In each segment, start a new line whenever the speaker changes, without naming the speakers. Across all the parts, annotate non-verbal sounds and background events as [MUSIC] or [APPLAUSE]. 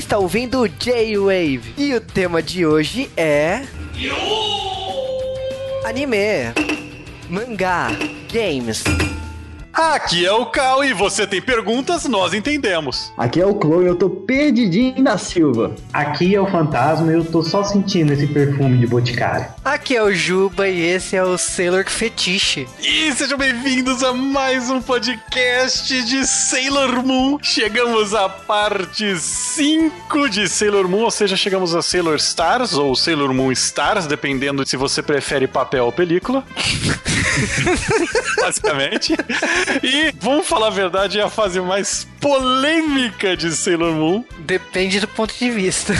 Está ouvindo o J-Wave e o tema de hoje é. Anime, mangá, games.
Aqui é o Cal e você tem perguntas, nós entendemos.
Aqui é o Chloe, eu tô perdidinho da Silva.
Aqui é o Fantasma e eu tô só sentindo esse perfume de boticário.
Aqui é o Juba e esse é o Sailor Fetiche.
E sejam bem-vindos a mais um podcast de Sailor Moon. Chegamos à parte 5 de Sailor Moon, ou seja, chegamos a Sailor Stars ou Sailor Moon Stars, dependendo se você prefere papel ou película. [LAUGHS] Basicamente. E vamos falar a verdade, é a fase mais polêmica de Sailor Moon.
Depende do ponto de vista.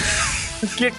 Porque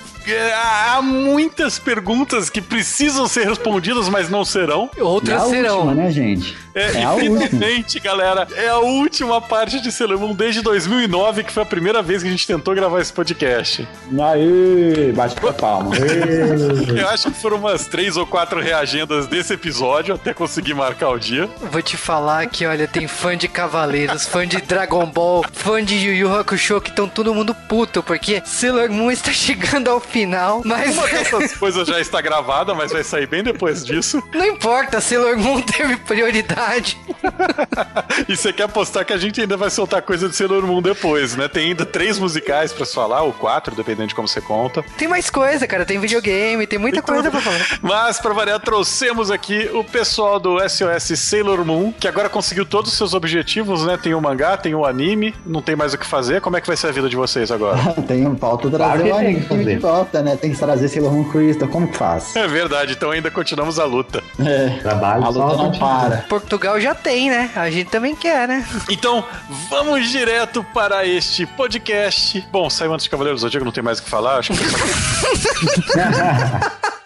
há muitas perguntas que precisam ser respondidas, mas não serão.
Outras serão.
última, né, gente?
É,
É a
finalmente, galera, é a última parte de Sailor Moon desde 2009, que foi a primeira vez que a gente tentou gravar esse podcast.
Aê, bate com a palma. [LAUGHS]
Eu acho que foram umas três ou quatro reagendas desse episódio até conseguir marcar o dia.
Vou te falar que, olha, tem fã de Cavaleiros, fã de Dragon Ball, fã de Yu Yu Hakusho, que estão todo mundo puto, porque Sailor Moon está chegando ao final, mas
Uma [LAUGHS] dessas coisas já está gravada, mas vai sair bem depois disso.
não importa, Sailor Moon teve prioridade. [LAUGHS]
E você quer apostar que a gente ainda vai soltar coisa de Sailor Moon depois, né? Tem ainda três musicais pra se falar, ou quatro, dependendo de como você conta.
Tem mais coisa, cara, tem videogame, tem muita coisa pra falar.
Mas, pra variar, trouxemos aqui o pessoal do SOS Sailor Moon, que agora conseguiu todos os seus objetivos, né? Tem o mangá, tem o anime, não tem mais o que fazer. Como é que vai ser a vida de vocês agora? [LAUGHS]
tem um pauta
Claro
trazer
que
o
tem
anime
que
que me
fazer.
falta, né? Tem que trazer Sailor Moon Crystal, como que faz?
É verdade, então ainda continuamos a luta.
É,
Trabalho
a luta não para.
Portugal já tem, né? A gente também quer, né?
Então, vamos direto para este podcast. Bom, saiu antes de Cavaleiros do Zodíaco, não tem mais o que falar. Acho que [LAUGHS]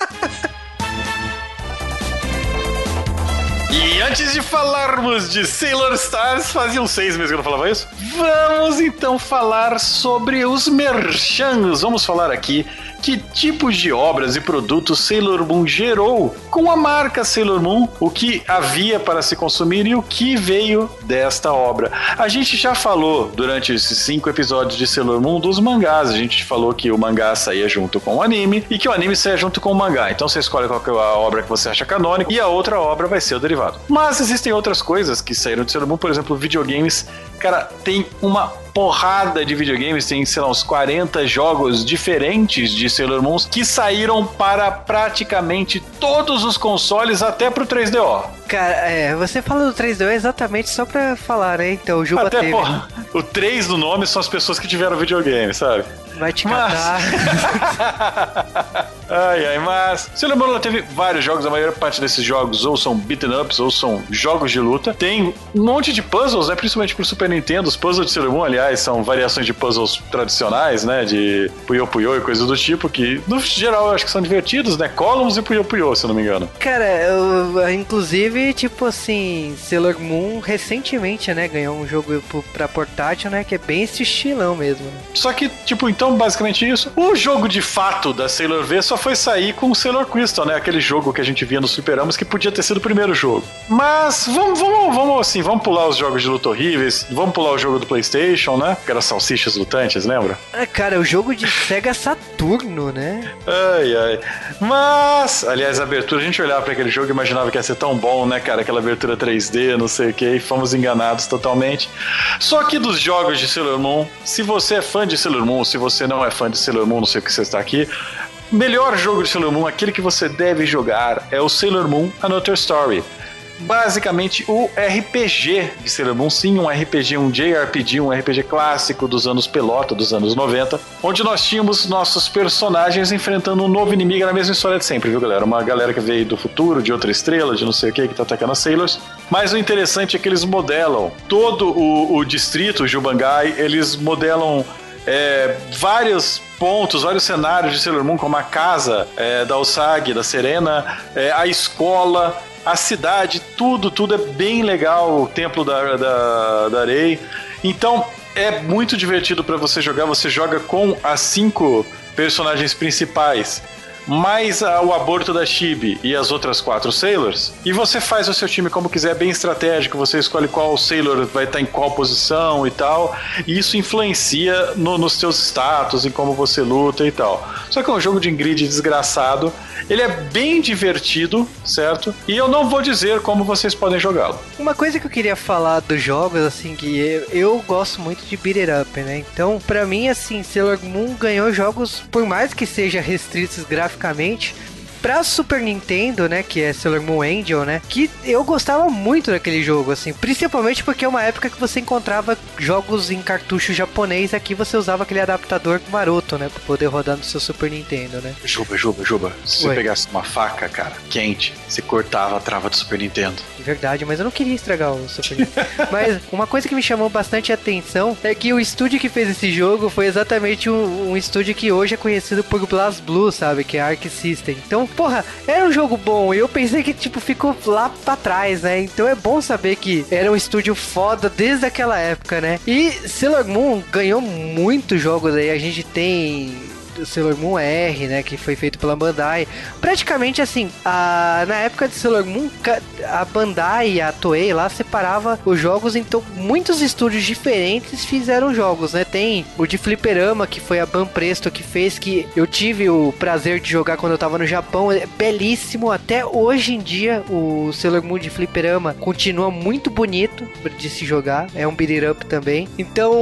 E antes de falarmos de Sailor Stars, faziam seis meses que eu não falava isso. Vamos então falar sobre os merchans. Vamos falar aqui que tipos de obras e produtos Sailor Moon gerou com a marca Sailor Moon, o que havia para se consumir e o que veio desta obra. A gente já falou durante esses cinco episódios de Sailor Moon dos mangás. A gente falou que o mangá saía junto com o anime e que o anime saía junto com o mangá. Então você escolhe qual é a obra que você acha canônica e a outra obra vai ser o derivado. Mas existem outras coisas que saíram de Sailor Moon, por exemplo, videogames. Cara, tem uma porrada de videogames, tem, sei lá, uns 40 jogos diferentes de Sailor Moon que saíram para praticamente todos os consoles, até pro 3DO.
Cara, é, você fala do 3DO exatamente só pra falar, né? Então, o Juba
Até,
teve.
porra, o 3 no nome são as pessoas que tiveram videogame, sabe?
Vai te
Mas-
catar. [LAUGHS]
ai, ai, mas. Sailor Moon teve vários jogos, a maior parte desses jogos ou são beaten ups ou são jogos de luta. Tem um monte de puzzles, né? Principalmente pro Super Nintendo. Os puzzles de Sailor Moon, aliás, são variações de puzzles tradicionais, né? De Puyo Puyo e coisas do tipo, que no geral eu acho que são divertidos, né? Columns e Puyo Puyo, se eu não me engano.
Cara, eu, inclusive, tipo assim, Sailor Moon recentemente, né, ganhou um jogo pra portátil, né, que é bem esse estilão mesmo.
Só que, tipo, então, basicamente isso. O jogo de fato da Sailor V só foi sair com o Sailor Crystal, né? Aquele jogo que a gente via nos superamas que podia ter sido o primeiro jogo. Mas vamos, vamos, vamos assim, vamos pular os jogos de luta horríveis, vamos pular o jogo do PlayStation, né? Que era salsichas lutantes, lembra?
Ah, cara, o jogo de Sega Saturno, né?
Ai, ai. Mas, aliás, a abertura, a gente olhava pra aquele jogo e imaginava que ia ser tão bom, né, cara? Aquela abertura 3D, não sei o que, e fomos enganados totalmente. Só que dos jogos de Sailor Moon, se você é fã de Sailor Moon, se você não é fã de Sailor Moon, não sei o que você está aqui, melhor jogo de Sailor Moon, aquele que você deve jogar, é o Sailor Moon Another Story. Basicamente o RPG de Sailor Moon, sim, um RPG, um JRPG, um RPG clássico dos anos pelota, dos anos 90, onde nós tínhamos nossos personagens enfrentando um novo inimigo, era a mesma história de sempre, viu galera? Uma galera que veio do futuro, de outra estrela, de não sei o que, que tá atacando as Sailors. Mas o interessante é que eles modelam todo o, o distrito, o Jubangai, eles modelam é, vários pontos, vários cenários de Sailor Moon, como a casa é, da Usagi, da Serena, é, a escola, a cidade, tudo, tudo é bem legal, o templo da, da, da Arei. Então é muito divertido para você jogar. Você joga com as cinco personagens principais. Mais o aborto da Chibi e as outras quatro Sailors, e você faz o seu time como quiser, bem estratégico, você escolhe qual Sailor vai estar em qual posição e tal, e isso influencia no- nos seus status, em como você luta e tal. Só que é um jogo de grid desgraçado, ele é bem divertido, certo? E eu não vou dizer como vocês podem jogá-lo.
Uma coisa que eu queria falar dos jogos, assim, que eu, eu gosto muito de beat it up, né? Então, pra mim, assim, Sailor Moon ganhou jogos, por mais que seja restritos graficamente, pra Super Nintendo, né, que é Sailor Moon Angel, né, que eu gostava muito daquele jogo, assim, principalmente porque é uma época que você encontrava jogos em cartucho japonês, aqui você usava aquele adaptador maroto, né, pra poder rodar no seu Super Nintendo, né.
Juba, Juba, Juba, se você
Oi.
pegasse uma faca, cara, quente, você cortava a trava do Super Nintendo.
Verdade, mas eu não queria estragar o Super Nintendo. [LAUGHS] mas uma coisa que me chamou bastante atenção é que o estúdio que fez esse jogo foi exatamente um, um estúdio que hoje é conhecido por Blast Blue, sabe? Que é a Arc System. Então, porra, era um jogo bom e eu pensei que, tipo, ficou lá pra trás, né? Então é bom saber que era um estúdio foda desde aquela época, né? E Sailor Moon ganhou muitos jogos aí. A gente tem Sailor Moon R, né, que foi feito pela Bandai. Praticamente assim, a, na época de Sailor Moon, a Bandai e a Toei lá separava os jogos, então muitos estúdios diferentes fizeram jogos, né? Tem o de Fliperama, que foi a Ban Presto que fez, que eu tive o prazer de jogar quando eu tava no Japão, é belíssimo. Até hoje em dia, o Sailor Moon de Fliperama continua muito bonito de se jogar, é um beat it up também. Então,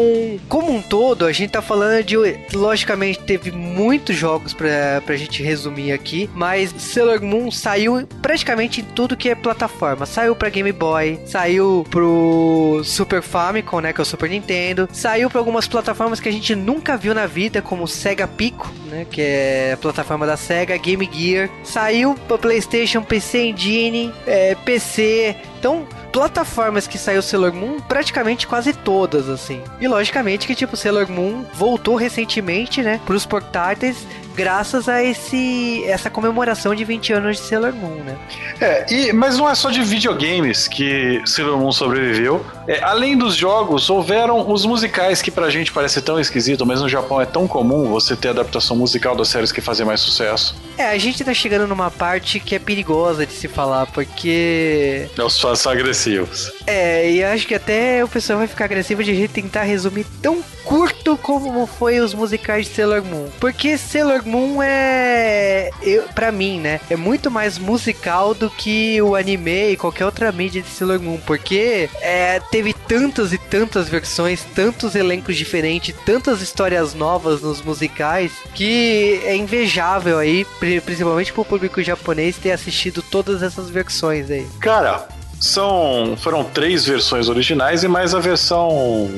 como um todo, a gente tá falando de. Logicamente, teve muitos jogos pra, pra gente resumir aqui, mas Sailor Moon saiu praticamente em tudo que é plataforma. Saiu pra Game Boy, saiu pro Super Famicom, né, que é o Super Nintendo, saiu pra algumas plataformas que a gente nunca viu na vida, como Sega Pico, né, que é a plataforma da Sega, Game Gear, saiu pra PlayStation, PC Engine, é, PC. Então, plataformas que saiu Sailor Moon, praticamente quase todas, assim. E logicamente que, tipo, Sailor Moon voltou recentemente, né, pros portáteis, graças a esse essa comemoração de 20 anos de Sailor Moon, né?
É, e, mas não é só de videogames que Sailor Moon sobreviveu. É, além dos jogos, houveram os musicais que pra gente parece tão esquisito, mas no Japão é tão comum você ter adaptação musical das séries que fazem mais sucesso.
É, a gente tá chegando numa parte que é perigosa de se falar, porque
É os fãs são agressivos.
É, e acho que até o pessoal vai ficar agressivo de a gente tentar resumir tão curto como foi os musicais de Sailor Moon. Porque Sailor Moon é, eu, pra mim, né, é muito mais musical do que o anime e qualquer outra mídia de Sailor Moon. Porque é, teve tantas e tantas versões, tantos elencos diferentes, tantas histórias novas nos musicais, que é invejável aí, pri- principalmente pro público japonês, ter assistido todas essas versões aí.
Cara, são foram três versões originais e mais a versão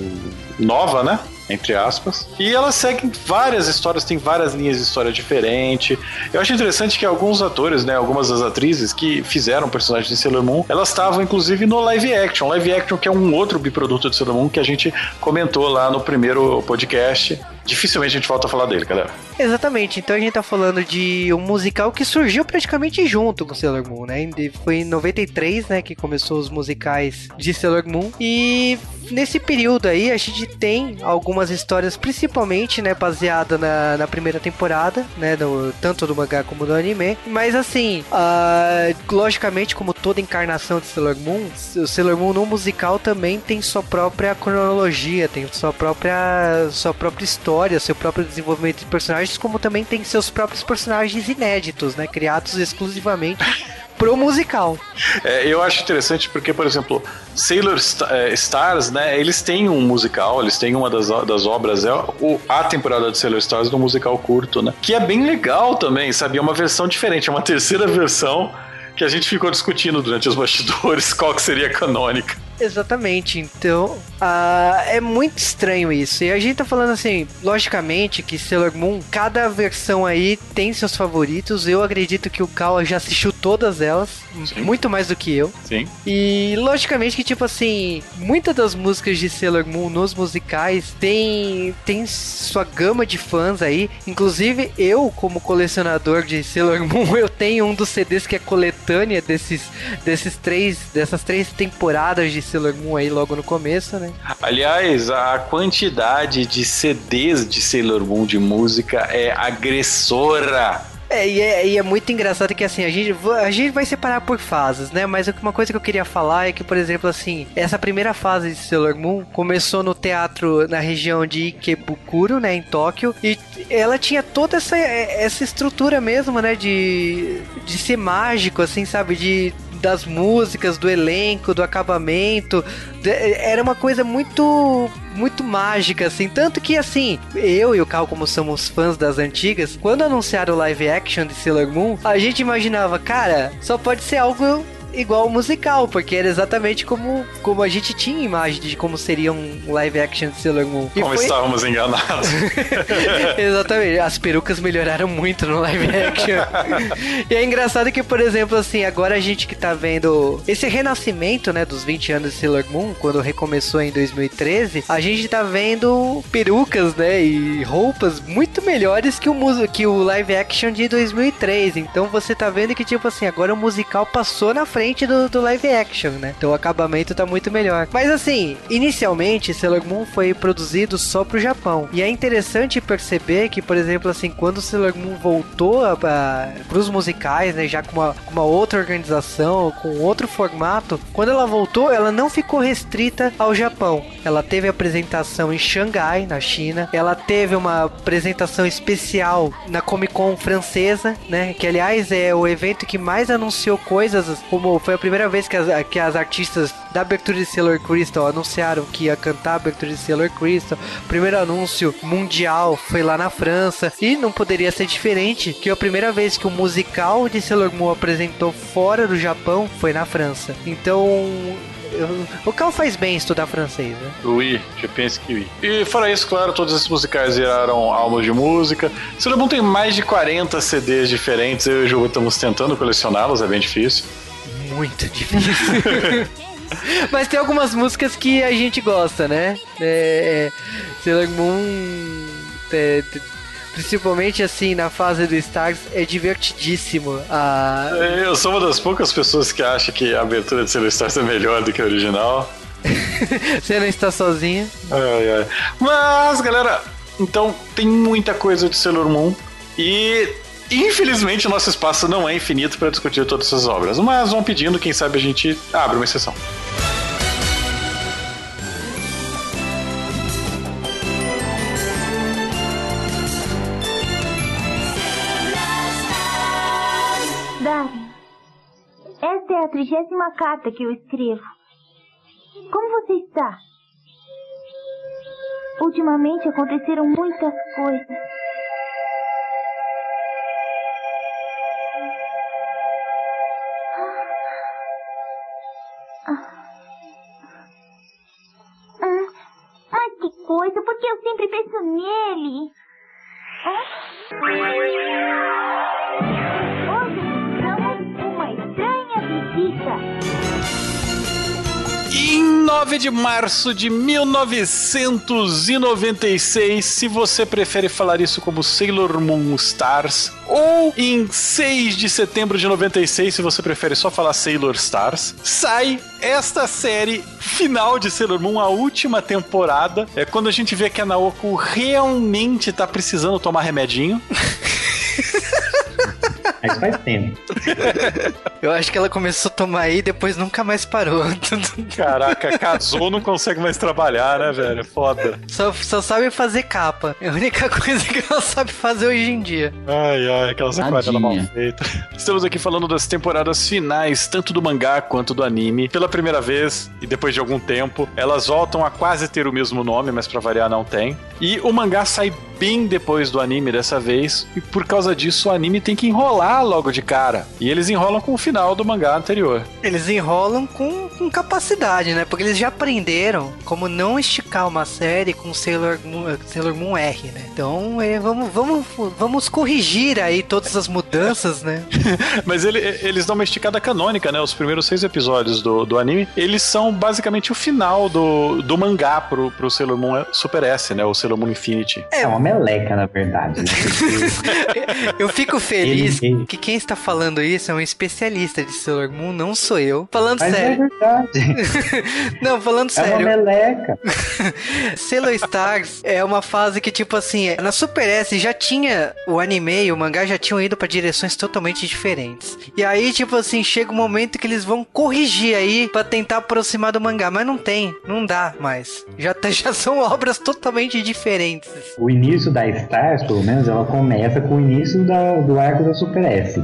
nova, né? Entre aspas. E elas seguem várias histórias, tem várias linhas de história diferentes. Eu acho interessante que alguns atores, né? Algumas das atrizes que fizeram personagens de Sailor Moon, elas estavam inclusive no live action. Live action que é um outro biproduto de Sailor Moon que a gente comentou lá no primeiro podcast. Dificilmente a gente volta a falar dele, galera.
Exatamente, então a gente tá falando de um musical que surgiu praticamente junto com Sailor Moon, né? Foi em 93, né, que começou os musicais de Sailor Moon. E nesse período aí a gente tem algumas histórias, principalmente, né, baseada na, na primeira temporada, né, do, tanto do mangá como do anime. Mas assim, ah, logicamente, como toda encarnação de Sailor Moon, o Sailor Moon no musical também tem sua própria cronologia, tem sua própria, sua própria história, seu próprio desenvolvimento de personagens, como também tem seus próprios personagens inéditos, né, criados exclusivamente pro musical.
É, eu acho interessante porque, por exemplo, Sailor é, Stars, né? Eles têm um musical, eles têm uma das, das obras, é o, a temporada de Sailor Stars do musical curto, né? Que é bem legal também, sabe? É uma versão diferente, é uma terceira [LAUGHS] versão que a gente ficou discutindo durante os bastidores qual que seria canônica.
Exatamente, então ah, é muito estranho isso. E a gente tá falando assim, logicamente que Sailor Moon, cada versão aí tem seus favoritos. Eu acredito que o Kawa já assistiu todas elas,
Sim.
muito mais do que eu.
Sim.
E logicamente que, tipo assim, muitas das músicas de Sailor Moon nos musicais tem, tem sua gama de fãs aí. Inclusive, eu, como colecionador de Sailor [LAUGHS] Moon, eu tenho um dos CDs que é coletânea desses, desses três, dessas três temporadas de Sailor Moon aí logo no começo, né?
Aliás, a quantidade de CDs de Sailor Moon de música é agressora.
É e, é, e é muito engraçado que assim, a gente, a gente vai separar por fases, né? Mas uma coisa que eu queria falar é que, por exemplo, assim, essa primeira fase de Sailor Moon começou no teatro na região de Ikebukuro, né, em Tóquio, e ela tinha toda essa, essa estrutura mesmo, né, de, de ser mágico, assim, sabe? De das músicas, do elenco, do acabamento. Era uma coisa muito muito mágica, assim. Tanto que, assim, eu e o Cal, como somos fãs das antigas, quando anunciaram o live action de Sailor Moon, a gente imaginava, cara, só pode ser algo igual o musical, porque era exatamente como, como a gente tinha imagem de como seria um live action de Sailor Moon.
E como foi... estávamos enganados. [LAUGHS]
exatamente. As perucas melhoraram muito no live action. e é engraçado que, por exemplo, assim, agora a gente que tá vendo esse renascimento, né, dos 20 anos de Sailor Moon, quando recomeçou em 2013, a gente tá vendo perucas, né, e roupas muito melhores que o, que o live action de 2003. Então você tá vendo que, tipo assim, agora o musical passou na frente diferente do, do live action, né? Então o acabamento tá muito melhor. Mas assim, inicialmente Sailor Moon foi produzido só pro Japão. E é interessante perceber que, por exemplo, assim, quando Sailor Moon voltou para pros musicais, né, já com uma, uma outra organização, com outro formato, quando ela voltou, ela não ficou restrita ao Japão. Ela teve apresentação em Xangai, na China. Ela teve uma apresentação especial na Comic Con francesa, né? Que aliás é o evento que mais anunciou coisas como foi a primeira vez que as, que as artistas da abertura de Sailor Crystal anunciaram que ia cantar a abertura de Sailor Crystal. Primeiro anúncio mundial foi lá na França e não poderia ser diferente que a primeira vez que o musical de Sailor Moon apresentou fora do Japão foi na França. Então o Cal faz bem estudar francês, né?
Oui, je pense que oui. E fora isso, claro, todos esses musicais viraram álbuns de música. Sailor Moon tem mais de 40 CDs diferentes. Eu e o Ju estamos tentando colecioná-los, é bem difícil
muito difícil. [LAUGHS] Mas tem algumas músicas que a gente gosta, né? É, é Sailor Moon. É, principalmente assim na fase do Stars, é divertidíssimo. A...
É, eu sou uma das poucas pessoas que acha que a abertura de Sailor Stars é melhor do que a original. [LAUGHS]
Você não está sozinho.
Ai, ai. Mas, galera, então tem muita coisa de Sailor Moon. E Infelizmente, o nosso espaço não é infinito para discutir todas essas obras, mas vão pedindo, quem sabe a gente abre uma exceção.
Darren, esta é a trigésima carta que eu escrevo. Como você está? Ultimamente aconteceram muitas coisas. Coisa, porque eu sempre penso nele. Hoje estamos uma estranha visita.
Em 9 de março de 1996, se você prefere falar isso como Sailor Moon Stars, ou em 6 de setembro de 96, se você prefere só falar Sailor Stars, sai esta série final de Sailor Moon, a última temporada. É quando a gente vê que a Naoko realmente tá precisando tomar remedinho. [LAUGHS]
Mas faz tempo.
Eu acho que ela começou a tomar aí e depois nunca mais parou. [LAUGHS]
Caraca, casou, não consegue mais trabalhar, né, velho? Foda.
Só, só sabe fazer capa. É a única [LAUGHS] coisa que ela sabe fazer hoje em dia.
Ai, ai, aquelas aquarelas mal feitas. Estamos aqui falando das temporadas finais, tanto do mangá quanto do anime. Pela primeira vez, e depois de algum tempo, elas voltam a quase ter o mesmo nome, mas pra variar não tem. E o mangá sai bem depois do anime dessa vez, e por causa disso o anime tem que enrolar logo de cara. E eles enrolam com o final do mangá anterior.
Eles enrolam com, com capacidade, né? Porque eles já aprenderam como não esticar uma série com Sailor Moon, Sailor Moon R, né? Então é, vamos, vamos, vamos corrigir aí todas as mudanças, né? [LAUGHS]
Mas ele, eles dão uma esticada canônica, né? Os primeiros seis episódios do, do anime, eles são basicamente o final do, do mangá pro, pro Sailor Moon Super S, né? O Sailor Moon Infinity.
É uma meleca, na verdade. Né? [LAUGHS]
Eu fico feliz ele, que quem está falando isso é um especialista de Sailor Moon, não sou eu. Falando
Mas é
sério.
verdade. [LAUGHS]
Não, falando
É uma
sério.
meleca. [LAUGHS]
Sailor Stars é uma fase que, tipo assim, na Super S já tinha o anime e o mangá já tinham ido pra direções totalmente diferentes. E aí, tipo assim, chega um momento que eles vão corrigir aí pra tentar aproximar do mangá, mas não tem, não dá mais. Já, tá- já são obras totalmente diferentes.
O início da Stars, pelo menos, ela começa com o início da- do arco da Super S.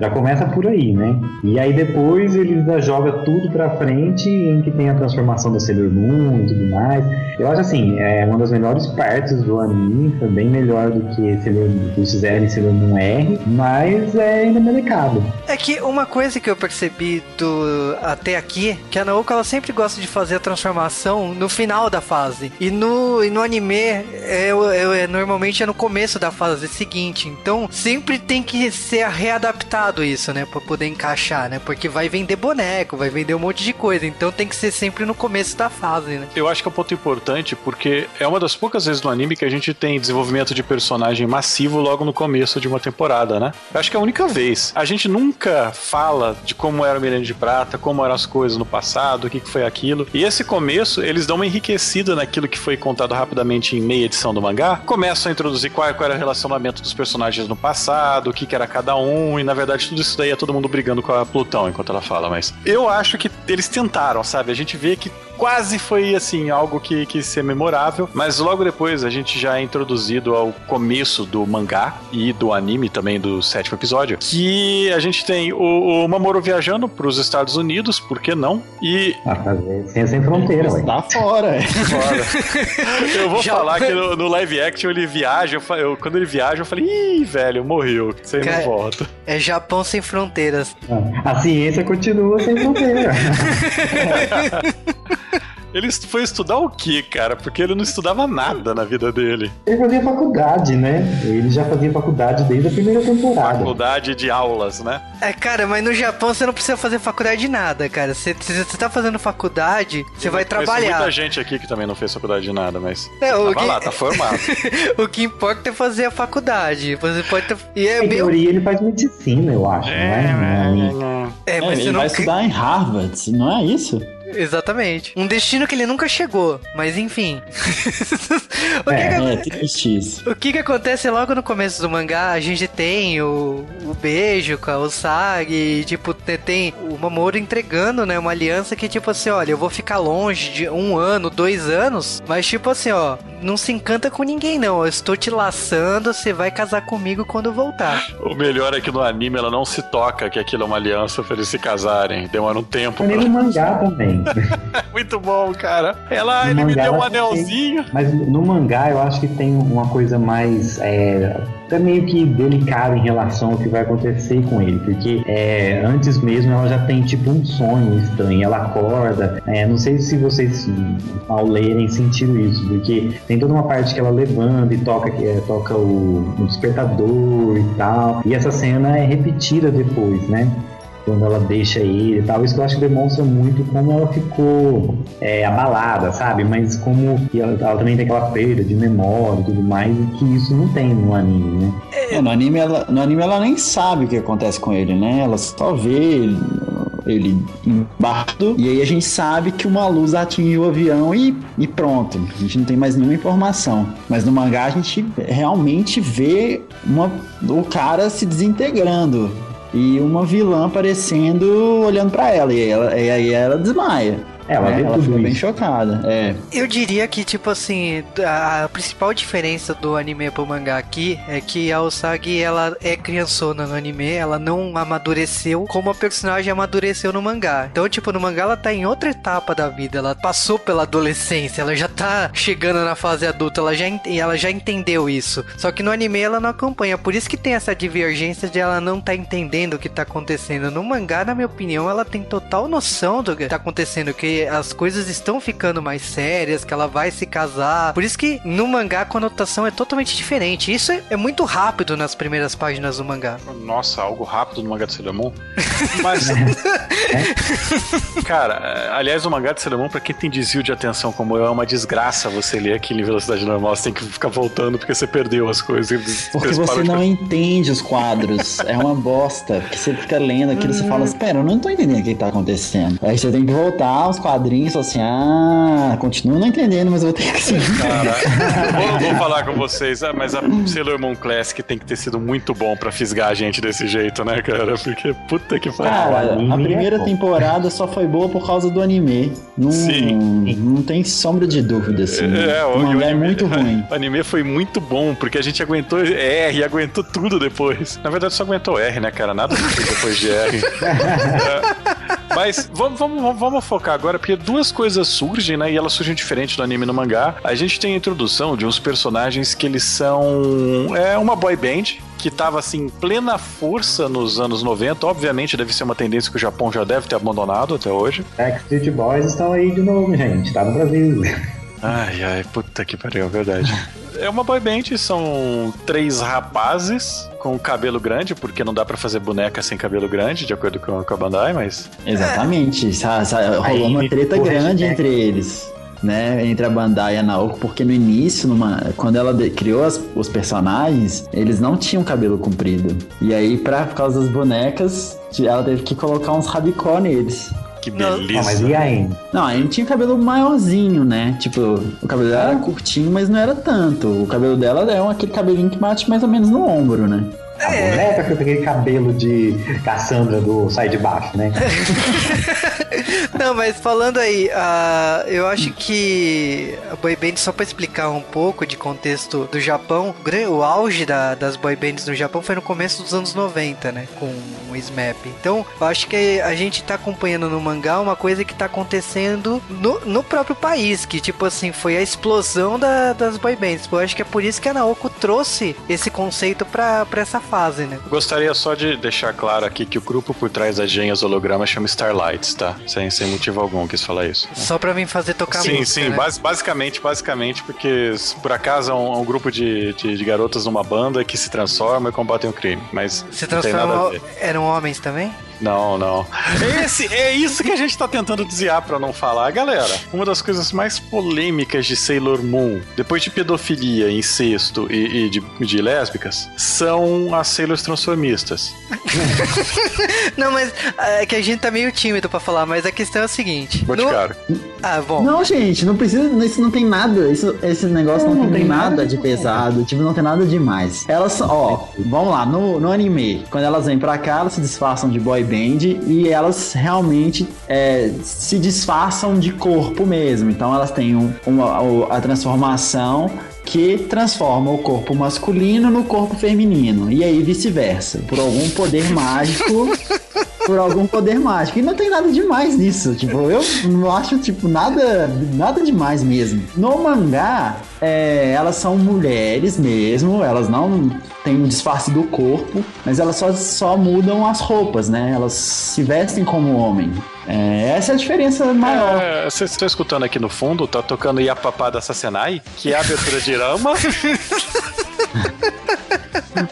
Já começa por aí, né? E aí depois ele ainda joga tudo pra frente, em que tem a transformação da Sailor Moon e tudo mais. Eu acho assim, é uma das melhores partes do anime, foi bem melhor do que Sailor, do em Sailor Moon R, mas é ainda melecado.
É que uma coisa que eu percebi do até aqui, que a Naoko ela sempre gosta de fazer a transformação no final da fase. E no, e no anime, é, é- é- normalmente é no começo da fase seguinte. Então sempre tem que ser readaptado isso, né? Pra poder encaixar, né? Porque vai vender boneco, vai vender um monte de coisa. Então tem que ser sempre no começo da fase, né?
Eu acho que é um ponto importante porque é uma das poucas vezes no anime que a gente tem desenvolvimento de personagem massivo logo no começo de uma temporada, né? Eu acho que é a única vez. A gente nunca fala de como era o Milênio de Prata, como eram as coisas no passado, o que foi aquilo. E esse começo, eles dão uma enriquecida naquilo que foi contado rapidamente em meia edição do mangá. Começam a introduzir qual, era o relacionamento dos personagens no passado, o que era cada um, e na verdade tudo isso daí é todo mundo brigando com a Plutão enquanto ela fala, mas eu acho que eles tentaram, sabe? A gente vê que quase foi assim, algo que, que ser memorável, mas logo depois a gente já é introduzido ao começo do mangá e do anime também do sétimo episódio, que a gente tem o, o Mamoru viajando para os Estados Unidos, por que não? E
A fazer ciência sem fronteira, ué.
Tá fora, é.
Foda. [LAUGHS] Eu vou
Já-
falar que no, no live action ele viaja, eu, eu- quando ele viaja eu falei, ih, velho, morreu, você não
Cara-
volta.
É Japão sem fronteiras.
A ciência continua sem fronteira. [LAUGHS]
Ele foi estudar o quê, cara? Porque ele não estudava nada na vida dele.
Ele fazia faculdade, né? Ele já fazia faculdade desde a primeira temporada.
Faculdade de aulas, né?
É, cara, mas no Japão você não precisa fazer faculdade de nada, cara. Você, se você tá fazendo faculdade, você vai
Eu conheço
trabalhar.
muita gente aqui que também não fez faculdade de nada, mas.
É, o
tava
que-
lá, tá formado. [LAUGHS]
o que importa é fazer a faculdade. Você pode ter... E é
Em
meio...
teoria, ele faz medicina, eu acho, né?
É,
É,
mas você
ele
não...
vai estudar em Harvard, não é isso?
Exatamente. Um destino que ele nunca chegou, mas enfim. [LAUGHS] o, que
É.
que,
É, triste isso.
o que que acontece logo no começo do mangá? A gente tem o, o beijo com a Usagi, e, tipo, te- tem o Mamoru entregando, né, uma aliança que, tipo assim, olha, eu vou ficar longe de um ano, dois anos, mas tipo assim, ó, não se encanta com ninguém não, eu estou te laçando, você vai casar comigo quando voltar.
O melhor é que no anime ela não se toca que aquilo é uma aliança pra eles se casarem. Demora um tempo. Pra...
no mangá também. [LAUGHS]
Muito bom, cara. Ela,
No
ele me deu um
ela tem-
anelzinho.
Mas no mangá eu acho que tem uma coisa mais. É, até meio que delicada em relação ao que vai acontecer com ele. Porque é, antes mesmo ela já tem tipo um sonho estranho. Ela acorda. é, não sei se vocês ao lerem sentiram isso. Porque tem toda uma parte que ela levanta e toca, é, toca o, o despertador e tal. E essa cena é repetida depois, né? Quando ela deixa ele e tal. Isso eu acho que demonstra muito como ela ficou é, abalada, sabe? Mas como ela, ela também tem aquela perda de memória e tudo mais, e que isso não tem no anime, né?
É, no, anime ela, no anime ela nem sabe o que acontece com ele, né? Ela só vê ele, ele e aí a gente sabe que uma luz atingiu o avião e, e pronto. A gente não tem mais nenhuma informação. Mas no mangá a gente realmente vê uma, o cara se desintegrando e uma vilã aparecendo olhando pra ela. E, ela, e aí ela desmaia.
É, ela
né? ela
tudo
fica bem
isso.
chocada. É.
Eu diria que, tipo assim, a principal diferença do anime pro mangá aqui é que a Usagi, ela é criançona no anime, ela não amadureceu como a personagem amadureceu no mangá. Então, tipo, no mangá ela tá em outra etapa da vida, ela passou pela adolescência, ela já tá chegando na fase adulta, ela já, ent- ela já entendeu isso. Só que no anime ela não acompanha, por isso que tem essa divergência de ela não tá entendendo o que tá acontecendo. No mangá, na minha opinião, ela tem total noção do que tá acontecendo, que que as coisas estão ficando mais sérias, que ela vai se casar. Por isso que no mangá a conotação é totalmente diferente. Isso é, é muito rápido nas primeiras páginas do mangá.
Nossa, algo rápido no mangá de Sailor Moon. [LAUGHS] Mas. [LAUGHS] Cara, é, aliás, o mangá de Sailor Moon, pra quem tem desvio de atenção como eu, é uma desgraça você ler aquilo em velocidade normal. Você tem que ficar voltando porque você perdeu as coisas.
Porque
Você
você
para de-
não entende os quadros. [LAUGHS] É uma bosta. Porque você fica lendo aquilo e você fala, espera, eu não tô entendendo o que tá acontecendo. Aí você tem que voltar aos quadrinhos assim, ah, continuo não entendendo, mas eu vou ter que seguir.
Cara, vou, vou falar com vocês, ah, mas a Sailor Moon Classic tem que ter sido muito bom pra fisgar a gente desse jeito, né, cara? Porque puta que pariu.
Cara, a
é
primeira temporada só foi boa por causa do anime. Não,
Sim.
não tem sombra de dúvida, assim.
É,
o
e
mangá é
anime-
muito [LAUGHS] ruim.
O anime foi muito bom, porque a gente aguentou R e aguentou tudo depois. Na verdade, só aguentou R, né, cara? Nada depois de R. [LAUGHS] É. Mas vamos, vamos, vamos focar agora, porque duas coisas surgem, né? E elas surgem diferente do anime e no mangá. A gente tem a introdução de uns personagens que eles são. É uma boy band. Que tava assim, em plena força nos anos 90. Obviamente, deve ser uma tendência que o Japão já deve ter abandonado até hoje.
Backstreet Boys estão aí de novo, gente. Tá no Brasil.
Ai, ai, puta que pariu, é verdade. É uma boy band, são três rapazes com cabelo grande, porque não dá pra fazer boneca sem cabelo grande, de acordo com, com a Bandai, mas.
Exatamente. Sa- sa-
Aí,
rolou uma treta grande entre eles. Né, entre a Bandai e a Naoko, porque no início, numa, quando ela de- criou as- os personagens, eles não tinham cabelo comprido. E aí, pra, por causa das bonecas, ela teve que colocar uns rabicó neles.
Que
Não.
beleza.
Ah, mas e aí?
Não, ele tinha cabelo maiorzinho, né? Tipo, o cabelo dela era curtinho, mas não era tanto. O cabelo dela é um, aquele cabelinho que bate mais ou menos no ombro, né?
A boneca com aquele cabelo de Cassandra do Sai de Baixo, né? [LAUGHS]
Não, mas falando aí, ah, eu acho que a boy band, só pra explicar um pouco de contexto do Japão, o auge da- das boy bands no Japão foi no começo dos anos 90, né? Com o SMAP. Então, eu acho que a gente tá acompanhando no mangá uma coisa que tá acontecendo no, no próprio país, que tipo assim, foi a explosão da- das boy bands. Eu acho que é por isso que a Naoko trouxe esse conceito pra, pra essa fase, né?
Gostaria só de deixar claro aqui que o grupo por trás das gênias hologramas chama Starlights, tá? Sem, sem motivo algum quis falar isso.
Só pra mim fazer tocar
sim,
música,
sim,
né?
bas- basicamente, basicamente, porque por acaso é um, é um grupo de, de, de garotas numa banda que se transforma e combatem o crime. Mas
Se
ver.
Eram homens também?
Não, não. Esse, é isso que a gente tá tentando desviar pra não falar. Galera, uma das coisas mais polêmicas de Sailor Moon, depois de pedofilia, incesto e, e de, de lésbicas, são as Sailors transformistas. [LAUGHS]
Não, mas é que a gente tá meio tímido pra falar, mas a questão é o seguinte. no-
Boticário.
Ah, bom.
Não, gente, não precisa. Isso não tem nada. Isso, esse negócio não,
Não,
tem,
tem
nada
nada
de pesado. Tipo, não tem nada demais. Elas. Ó, vamos lá, no, no anime, quando elas vêm pra cá, elas se disfarçam de boy e elas realmente é, se disfarçam de corpo mesmo. Então elas têm um- uma, a transformação que transforma o corpo masculino no corpo feminino. E aí vice-versa. Por algum poder mágico. [LAUGHS] Por algum poder mágico. E não tem nada demais nisso. Tipo, eu não acho, tipo, nada, nada demais mesmo. No mangá, é, elas são mulheres mesmo. Elas não têm um disfarce do corpo. Mas elas só, só mudam as roupas, né? Elas se vestem como homem. É, essa é a diferença maior.
É, Vocês estão escutando aqui no fundo, tá tocando Iapapá da Sassenai, que é a abertura de Rama. [LAUGHS]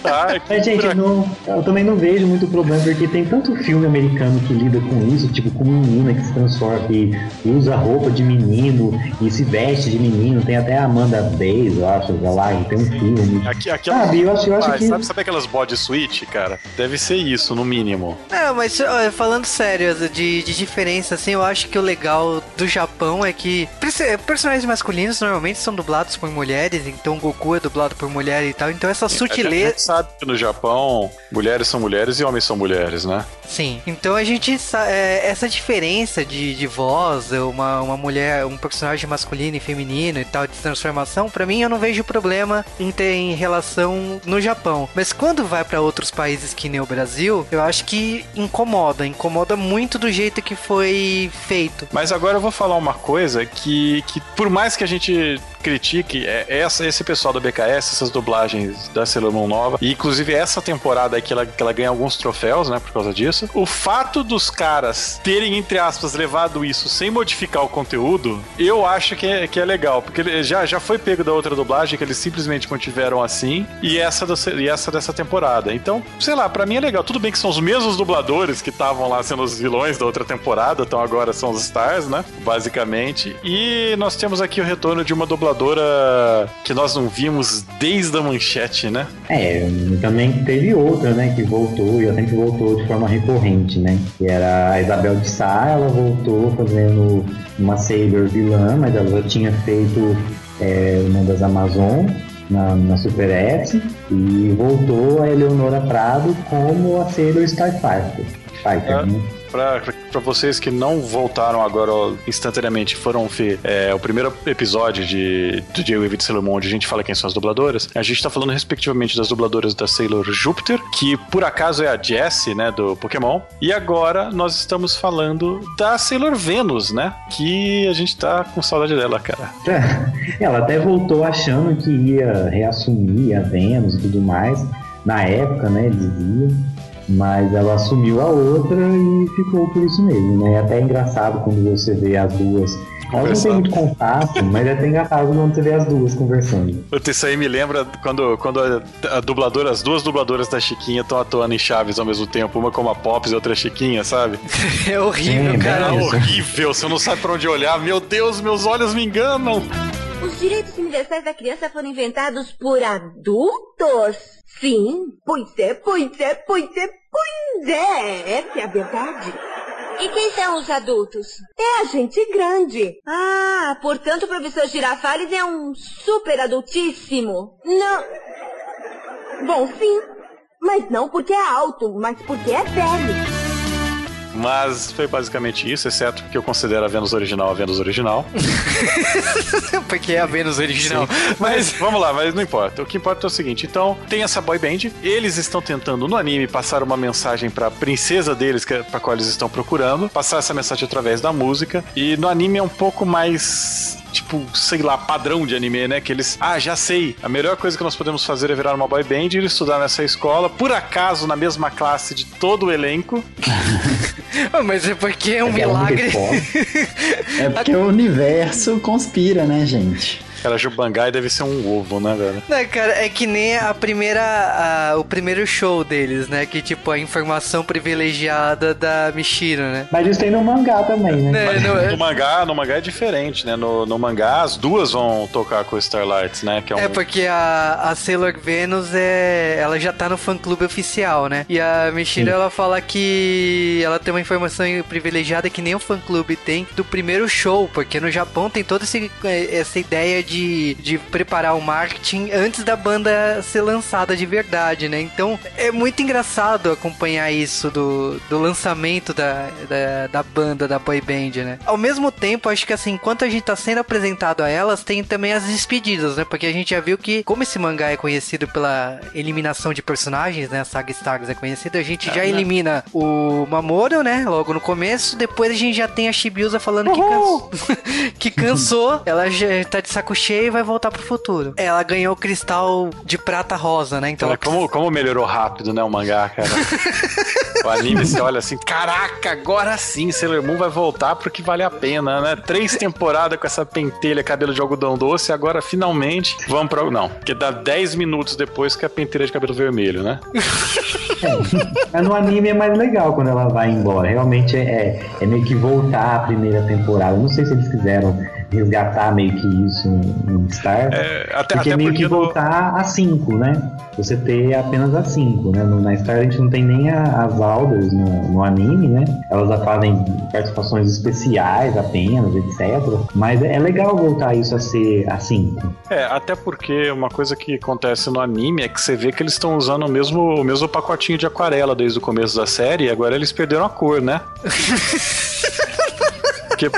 tá, [LAUGHS]
Mas, gente, não- eu também não vejo muito problema, porque tem tanto filme americano que lida com isso, tipo, com menina que se transforma, que usa roupa de menino e se veste de menino. Tem até a Amanda Bays, eu acho, lá, e tem um filme.
Aqui, aqui
Sabe, eu acho, eu acho
Ah,
que.
sabe, sabe aquelas body suite, cara? Deve ser isso, no mínimo.
Não, mas ó, falando sério, de, de diferença, assim, eu acho que o legal do Japão é que perce- personagens masculinos normalmente são dublados por mulheres, então Goku é dublado por mulher e tal, então essa
A gente sabe que no Japão, mulheres são mulheres e homens são mulheres, né?
Sim. Então a gente é, essa diferença de, de voz, uma, uma mulher, um personagem masculino e feminino e tal de transformação, pra mim eu não vejo problema em ter em relação no Japão. Mas quando vai pra outros países que nem o Brasil, eu acho que incomoda, incomoda muito do jeito que foi feito.
Mas agora eu vou falar uma coisa que, que por mais que a gente critique é essa, esse pessoal da BKS, essas dublagens da Sailor Moon nova, e inclusive essa temporada aí que ela, que ela ganha alguns troféus, né, por causa disso. O fato dos caras terem, entre aspas, levado isso sem modificar o conteúdo, eu acho que é, que é legal, porque já, já foi pego da outra dublagem, que eles simplesmente mantiveram assim, e essa, do, e essa dessa temporada. Então, sei lá, pra mim é legal. Tudo bem que são os mesmos dubladores que estavam lá sendo os vilões da outra temporada, então agora são os Stars, né, basicamente. E nós temos aqui o retorno de uma dubladora que nós não vimos desde a manchete, né?
É, também teve outra, né, que voltou, e sempre voltou de forma recorrente, né? Que era a Isabel de Sá, ela voltou fazendo uma Sailor vilã, mas ela já tinha feito é, uma das Amazon na, na Super S e voltou a Eleonora Prado como a Sailor Starfighter. Fighter,
É.
né?
Pra, pra vocês que não voltaram agora instantaneamente, foram ver é, o primeiro episódio de, do J-Wave de Sailor Moon, onde a gente fala quem são as dubladoras, a gente tá falando respectivamente das dubladoras da Sailor Júpiter, que por acaso é a Jessie, né, do Pokémon, e agora nós estamos falando da Sailor Venus, né, que a gente tá com saudade dela, cara.
Ela até voltou achando que ia reassumir a Vênus e tudo mais. Na época, né, dizia. Mas ela assumiu a outra e ficou por isso mesmo, né? É até engraçado quando você vê as duas. Elas não têm muito contato, mas é até engraçado quando você vê as duas conversando.
Isso aí me lembra quando, quando a, a dubladora, as duas dubladoras da Chiquinha estão atuando em Chaves ao mesmo tempo, uma como a Pops e outra a Chiquinha, sabe? [LAUGHS]
É horrível,
Sim,
cara.
É horrível, você não sabe pra onde olhar. Meu Deus, meus olhos me enganam.
Os direitos universais da criança foram inventados por adultos? Sim, pois é, pois é, pois é, pois é. Essa é a verdade. E quem são os adultos? É a gente grande. Ah, portanto o professor Girafales é um super adultíssimo. Não. Bom, sim. Mas não porque é alto, mas porque é velho.
Mas foi basicamente isso, exceto porque eu considero a Vênus original a Vênus original. [LAUGHS]
Porque é a Vênus original.
Mas vamos lá, mas não importa. O que importa é o seguinte: então, tem essa boy band, eles estão tentando no anime passar uma mensagem pra princesa deles, que é pra qual eles estão procurando, passar essa mensagem através da música. E no anime é um pouco mais. Tipo, sei lá, padrão de anime, né? Que eles. Ah, já sei. A melhor coisa que nós podemos fazer é virar uma boy band e ir estudar nessa escola, por acaso, na mesma classe de todo o elenco. [LAUGHS]
Ah, Mas é porque é um
Aquela única
milagre. [LAUGHS]
É porque o universo conspira, né, gente?
Cara, Jubangai deve ser um ovo, né, velho?
Não, cara, é que nem a primeira. a- o primeiro show deles, né? Que tipo, a informação privilegiada da Michiro, né?
Mas isso tem no mangá também, né?
É, não, é-
No mangá, no mangá é diferente, né? No, no mangá, as duas vão tocar com o Starlights, né? Que é um.
É porque a, a Sailor Venus é. Ela já tá no fã clube oficial, né? E a Michiro ela fala que ela tem uma informação privilegiada que nem o fã clube tem do primeiro show, porque no Japão tem toda esse- essa ideia de, de preparar o marketing antes da banda ser lançada de verdade, né? Então é muito engraçado acompanhar isso do, do lançamento da, da, da banda, da boy band, né? Ao mesmo tempo, acho que assim, enquanto a gente tá sendo apresentado a elas, tem também as despedidas, né? Porque a gente já viu que, como esse mangá é conhecido pela eliminação de personagens, né? A saga Stars é conhecida, a gente já elimina o Mamoru, né? Logo no começo, depois a gente já tem a Shibiusa falando que cansou, [LAUGHS] que cansou, ela já tá de saco cheio e vai voltar pro futuro. Ela ganhou o cristal de prata rosa, né? Então
Cara, como, como melhorou rápido, né, o mangá, cara? [LAUGHS] o anime, você olha assim, caraca, agora sim, Sailor Moon vai voltar pro que vale a pena, né? Três temporadas com essa pentelha, cabelo de algodão doce, agora finalmente vamos pra... Não, porque dá 10 minutos depois que é a pentelha de cabelo vermelho, né? [LAUGHS]
Mas no anime é mais legal quando ela vai embora. Realmente é, é, é meio que voltar à primeira temporada. Não sei se eles quiseram resgatar meio que isso em Star.
É, até,
porque
até
é meio
porque
que
no-
voltar a 5, né? Você ter apenas a 5, né? No, na Star a gente não tem nem a- as Alders no, no anime, né? Elas já fazem participações especiais apenas, etc. Mas é, legal voltar isso a ser a 5.
É, até porque uma coisa que acontece no anime é que você vê que eles estão usando o mesmo, o mesmo pacotinho de aquarela desde o começo da série e agora eles perderam a cor, né? [LAUGHS] Porque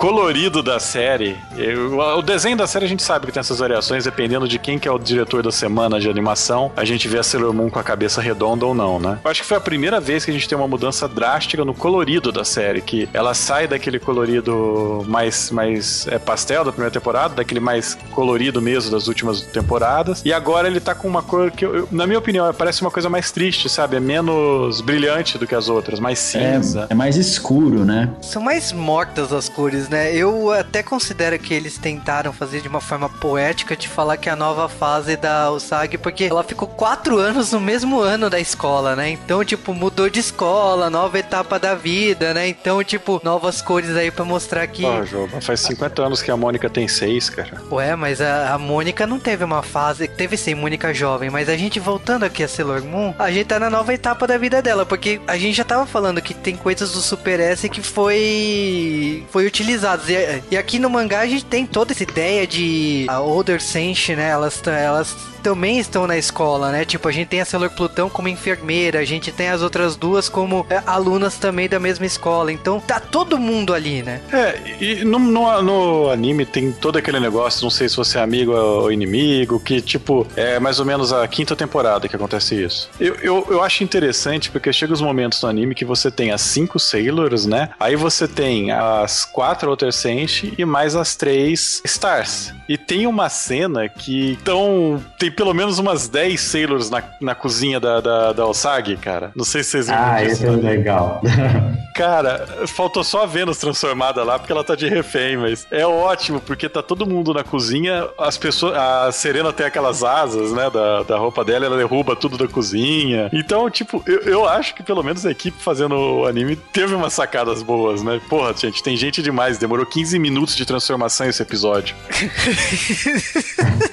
colorido da série, eu- o desenho da série a gente sabe que tem essas variações, dependendo de quem que é o diretor da semana de animação, a gente vê a Sailor Moon com a cabeça redonda ou não, né? Eu acho que foi a primeira vez que a gente tem uma mudança drástica no colorido da série, que ela sai daquele colorido mais, mais é, pastel da primeira temporada, daquele mais colorido mesmo das últimas temporadas, e agora ele tá com uma cor que, eu- eu- na minha opinião, parece uma coisa mais triste, sabe? É menos brilhante do que as outras, mais cinza.
É, é mais escuro, né?
São mais mortas as cores, né? Eu até considero que eles tentaram fazer de uma forma poética de falar que a nova fase da Usagi, porque ela ficou quatro anos no mesmo ano da escola, né? Então, tipo, mudou de escola, nova etapa da vida, né? Então, tipo, novas cores aí pra mostrar que.
Ó, faz 50 anos que a Mônica tem seis, cara.
Ué, mas a, a Mônica não teve uma fase. Teve sim, Mônica jovem, mas a gente voltando aqui a Sailor Moon, a gente tá na nova etapa da vida dela, porque a gente já tava falando que tem coisas do Super S que foi. foi E, e aqui no mangá a gente tem toda essa ideia de. A Older Senshi, né? Elas, elas também estão na escola, né? Tipo, a gente tem a Sailor Plutão como enfermeira, a gente tem as outras duas como é, alunas também da mesma escola. Então tá todo mundo ali, né?
É, e no, no, no anime tem todo aquele negócio, não sei se você é amigo ou inimigo, que tipo, é mais ou menos a quinta temporada que acontece isso. Eu, eu, eu acho interessante porque chega os momentos no anime que você tem as cinco Sailors, né? Aí você tem as quatro Outer Senshi e mais as três Stars. E tem uma cena que tão. Tem pelo menos umas 10 Sailors na, na cozinha da, da, da Osagi, cara. Não sei se vocês viram
Ah,
disso
esse é
anime.
legal. [LAUGHS]
Cara, faltou só a Vênus transformada lá porque ela tá de refém, mas é ótimo porque tá todo mundo na cozinha, as pessoas, a Serena tem aquelas asas, né, da, da roupa dela, ela derruba tudo da cozinha. Então, tipo, eu, eu acho que pelo menos a equipe fazendo o anime teve umas sacadas boas, né? Porra, gente, tem gente demais, demorou 15 minutos de transformação esse episódio. [LAUGHS]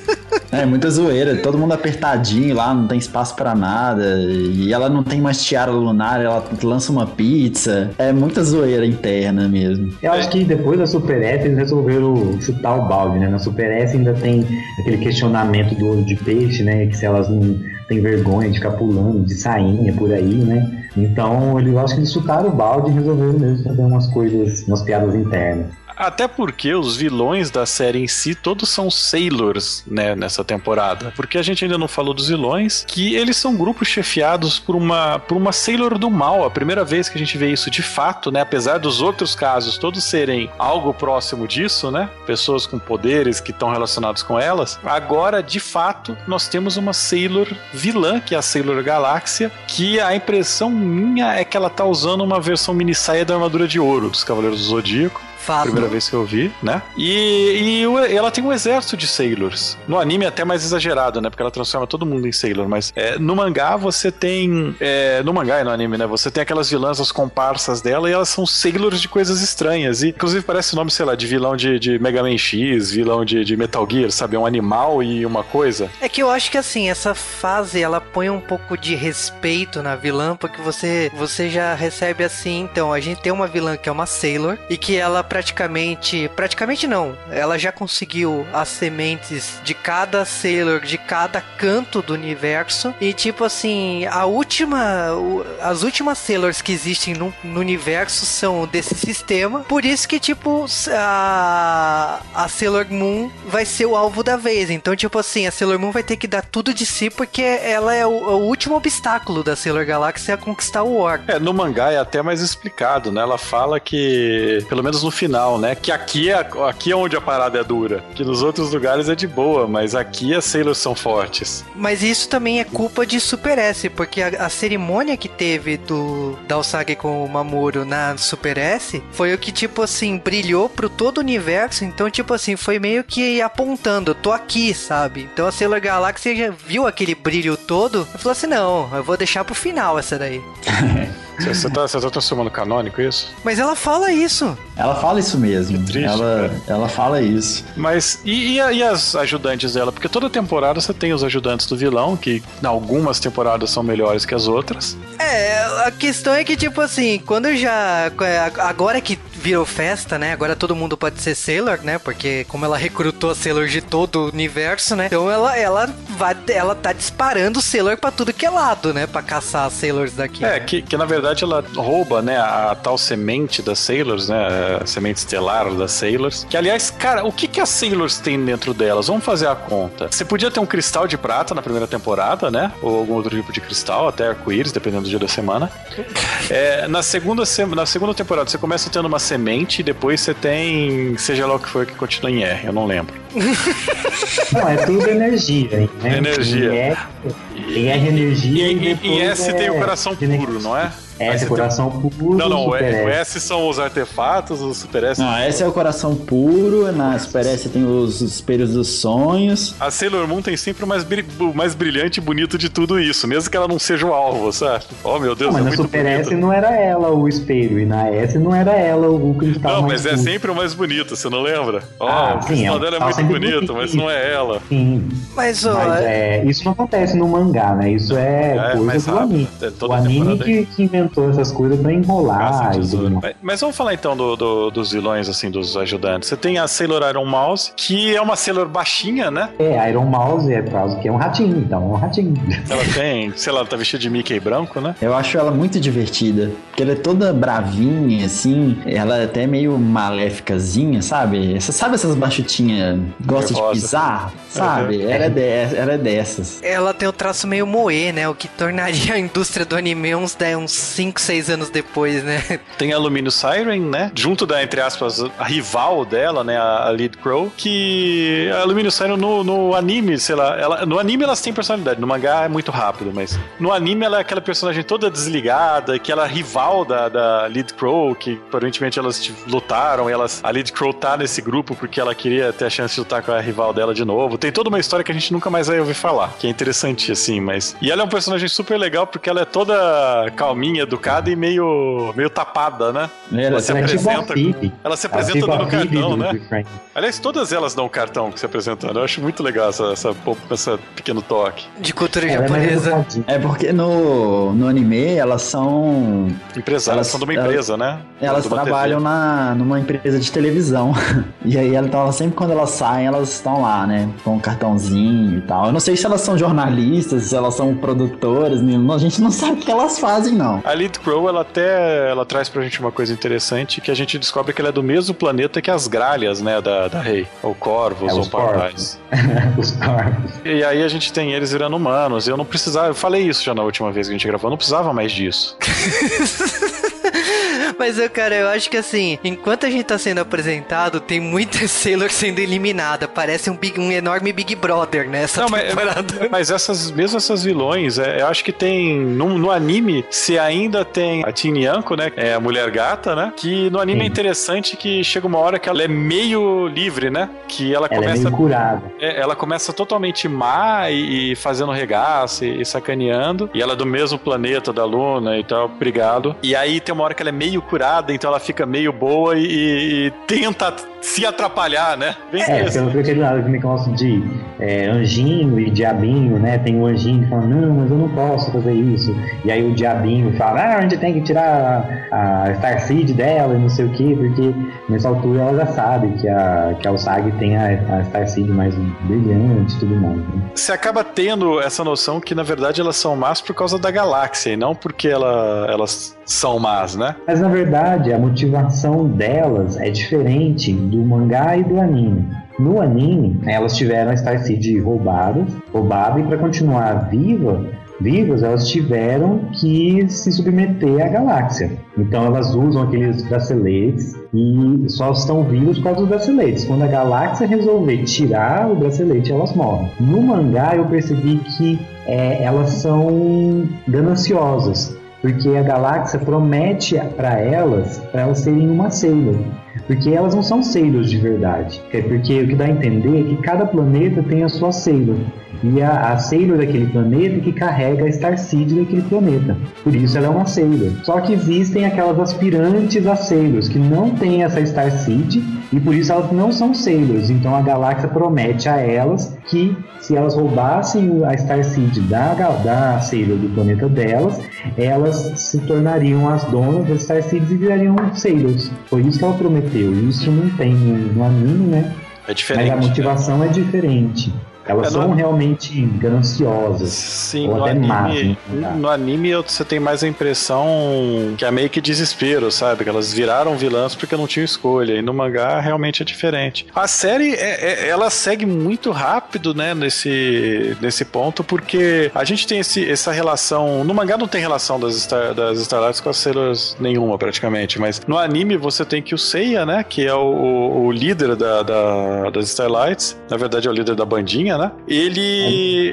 É, muita zoeira, todo mundo apertadinho lá, não tem espaço pra nada. E ela não tem mais tiara lunar, ela lança uma pizza. É muita zoeira interna mesmo.
Eu acho que depois da Super S eles resolveram chutar o balde, né? Na Super S ainda tem aquele questionamento do olho de peixe, né? Que se elas não têm vergonha de ficar pulando de sainha por aí, né? Então eu acho que eles chutaram o balde e resolveram mesmo fazer umas coisas, umas piadas internas.
Até porque os vilões da série em si todos são Sailors, né, nessa temporada. Porque a gente ainda não falou dos vilões, que eles são grupos chefiados por uma, por uma Sailor do mal. A primeira vez que a gente vê isso de fato, né, apesar dos outros casos todos serem algo próximo disso, né, pessoas com poderes que estão relacionados com elas. Agora, de fato, nós temos uma Sailor vilã, que é a Sailor Galáxia, que a impressão minha é que ela tá usando uma versão mini saia da armadura de ouro dos Cavaleiros do Zodíaco. Primeira vez que eu vi, né? E, e ela tem um exército de Sailors. No anime é até mais exagerado, né? Porque ela transforma todo mundo em Sailor. Mas é, no mangá você tem. é, no mangá e no anime, né? Você tem aquelas vilãs, as comparsas dela, e elas são Sailors de coisas estranhas. E inclusive parece o nome, sei lá, de vilão de, de Mega Man X, vilão de, de Metal Gear, sabe? Um animal e uma coisa.
É que eu acho que assim, essa fase ela põe um pouco de respeito na vilã, porque você você já recebe assim, então, a gente tem uma vilã que é uma Sailor e que ela praticamente, praticamente não, ela já conseguiu as sementes de cada Sailor, de cada canto do universo e tipo assim, a última, as últimas Sailors que existem no, no universo são desse sistema, por isso que tipo a, a Sailor Moon vai ser o alvo da vez. Então, tipo assim, a Sailor Moon vai ter que dar tudo de si porque ela é o, o último obstáculo da Sailor Galaxy a conquistar o Orc.
É, no mangá é até mais explicado, né? Ela fala que, pelo menos no final, né? Que aqui é, aqui é onde a parada é dura. Que nos outros lugares é de boa, mas aqui as Sailors são fortes.
Mas isso também é culpa de Super S, porque a, a cerimônia que teve do da Usagi com o Mamoru na Super S foi o que, tipo assim, brilhou pro todo o universo. Então, tipo assim, foi meio que apontando, eu tô aqui, sabe? Então a Sailor Galaxy já viu aquele brilho todo e falou assim: não, eu vou deixar pro final essa daí. [LAUGHS]
Você, você tá, você tá transformando canônico isso?
Mas ela fala isso.
Ela fala isso mesmo.
Que triste,
ela,
cara.
ela fala isso.
Mas e, e e as ajudantes dela? Porque toda temporada você tem os ajudantes do vilão, que em algumas temporadas são melhores que as outras.
É, a questão é que, tipo assim, quando já. Agora que virou festa, né? Agora todo mundo pode ser Sailor, né? Porque como ela recrutou Sailor de todo o universo, né? Então ela, ela vai, ela tá disparando Sailor pra tudo que é lado, né? Pra caçar as Sailors daqui.
É,
né?
que, que na verdade ela rouba, né, a, tal semente das Sailors, né, a semente estelar das Sailors. Que, aliás, cara, o que que as Sailors têm dentro delas? Vamos fazer a conta. Você podia ter um cristal de prata na primeira temporada, né, ou algum outro tipo de cristal, até arco-íris, dependendo do dia da semana. É, na, segunda, se- na segunda temporada você começa tendo uma semente e depois você tem, seja lá o que for que continua em R, eu não lembro.
Não, é tudo energia, né?
Energia.
Em Em R energia
E,
e,
e,
depois
em S tem o
é
coração puro, não é?
S
Aí
é coração puro.
Não, não, o, o
S.
S são os artefatos, os Super S.
Não, esse é o coração puro, na Super S tem os espelhos dos sonhos.
A Sailor Moon tem sempre o mais, bri- o mais brilhante e bonito de tudo isso, mesmo que ela não seja o alvo, sabe? Oh, meu Deus,
Não, mas
é
na
muito
Super
bonito.
S não era ela o espelho, e na S não era ela o cristal.
Não,
mais
mas é
puro.
sempre o mais bonito, você não lembra? Ó,
Ah,
o
sim,
cristal
é
dela é muito
sempre
bonito, mas
bonito.
não é ela.
Sim,
Mas, ó,
mas é, isso não acontece no mangá, né? Isso é,
É,
coisa
mais
do anime.
É
o anime que, que inventou essas coisas pra enrolar e.
Mas, mas vamos falar então do- do- dos vilões, assim, dos ajudantes. Você tem a Sailor Iron Mouse, que é uma Sailor baixinha, né?
É, Iron Mouse é por causa que é um ratinho, então é um ratinho. [LAUGHS]
Ela tem, sei lá, ela tá vestida de Mickey branco, né?
Eu acho ela muito divertida, porque ela é toda bravinha, assim, ela é até meio maléficazinha, sabe? Você sabe essas bachutinhas gosta de pisar, sabe? Ela é, de- ela é dessas.
ela tem o traço meio moe, né? O que tornaria a indústria do anime uns, dez- uns 5, 6 anos depois, né?
Tem a Lumino Siren, né? Junto da, entre aspas, a rival dela, né? A, a Lead Crow. Que a Lumino Siren no, no anime, sei lá, ela, no anime elas têm personalidade. No mangá é muito rápido, mas no anime ela é aquela personagem toda desligada, que ela é rival da, da Lead Crow, que aparentemente elas lutaram elas, a Lead Crow tá nesse grupo porque ela queria ter a chance de lutar com a rival dela de novo. Tem toda uma história que a gente nunca mais vai ouvir falar, que é interessante, assim, mas. E ela é um personagem super legal porque ela é toda calminha, educada e meio, meio tapada, né?
Ela,
se
Ela é tipo a
apresenta-
Phoebe.
Ela se
Ela
apresenta
tipo a
dando cartão,
do
né? Aliás, todas elas dão cartão se apresentando. Eu acho muito legal essa, essa, essa pequeno toque.
De cultura
Ela é
japonesa.
É porque no, no anime elas são.
Empresárias
Elas-
são de uma
elas-
empresa, né?
Elas
De uma
trabalham
TV.
na, numa empresa de televisão. [LAUGHS] E aí ela, então, ela- sempre quando elas saem, elas estão lá, né? Com um cartãozinho e tal. Eu não sei se elas são jornalistas, se elas são produtoras, né? a gente não sabe o que elas fazem, não.
A Lead Crow, ela até ela traz pra gente uma coisa interessante, que a gente descobre que ela é do mesmo planeta que as gralhas, né, da, da Rei. Ou corvos,
É,
ou
os corvos.
pardais. [LAUGHS]
Os corpos.
E aí a gente tem eles virando humanos. Eu não precisava, eu falei isso já na última vez que a gente gravou, eu não precisava mais disso. [LAUGHS]
Mas, eu, cara, eu acho que assim, enquanto a gente tá sendo apresentado, tem muita [LAUGHS] Sailor sendo eliminada. Parece um, big, um enorme Big Brother, né? Essa
Não, mas,
temporada. [LAUGHS]
mas essas, mesmo essas vilões, é, eu acho que tem. No, no anime, se ainda tem a Teen Yanko, né? É a mulher gata, né? Que no anime é
Sim.
interessante que chega uma hora que ela é meio livre, né? Que ela,
Ela é
começa.
meio curada.
é, ela começa totalmente má e, e fazendo regaço e, e sacaneando. E ela é do mesmo planeta da Luna e tal, obrigado. E aí tem uma hora que ela é meio curada, então ela fica meio boa e, e- tenta se atrapalhar, né? Bem
É, porque
interessante.
não aquele lado aquele negócio de é, anjinho e diabinho, né? Tem o anjinho que fala, não, mas eu não posso fazer isso. E aí o diabinho fala, ah, a gente tem que tirar a, a Star Seed dela e não sei o quê, porque nessa altura ela já sabe que a, que a Usagi tem a, a Star Seed mais brilhante e tudo mais. Né?
Você acaba tendo essa noção que, na verdade, elas são más por causa da galáxia e não porque ela- elas são más, né?
Mas na verdade, a motivação delas é diferente do mangá e do anime. No anime, elas tiveram a Star Seed roubada, roubada e para continuar viva, vivas, elas tiveram que se submeter à galáxia. Então elas usam aqueles braceletes e só estão vivas por causa dos braceletes. Quando a galáxia resolver tirar o bracelete, elas morrem. No mangá eu percebi que é, elas são gananciosas porque a galáxia promete para elas, para elas serem uma Sailor. Porque elas não são Sailors de verdade. É porque o que dá a entender é que cada planeta tem a sua Sailor. E a, a Sailor daquele planeta que carrega a Star Seed daquele planeta. Por isso ela é uma Sailor. Só que existem aquelas aspirantes a Sailors que não têm essa Star Seed e por isso elas não são Sailors. Então a galáxia promete a elas que se elas roubassem a Star Seed da, da Sailor do planeta delas, elas se tornariam as donas das Star Seeds e virariam Sailors. Foi isso que ela prometeu. Isso não tem no, anime, né?
É diferente.
Mas a motivação é diferente. Elas
É,
são
no-
realmente gananciosas.
Sim,
Ou
no
até más,
anime,
né? Tá.
no anime você tem mais a impressão que é meio que desespero, sabe? Que elas viraram vilãs porque não tinham escolha. E no mangá realmente é diferente. A série, é- é- ela segue muito rápido, né? Nesse, nesse ponto, porque a gente tem esse, essa relação. No mangá não tem relação das, Star, das Starlights com as Sailors nenhuma, praticamente. Mas no anime você tem que o Seiya, né? Que é o, o líder da, da- das Starlights. Na verdade é o líder da bandinha, né? Ele,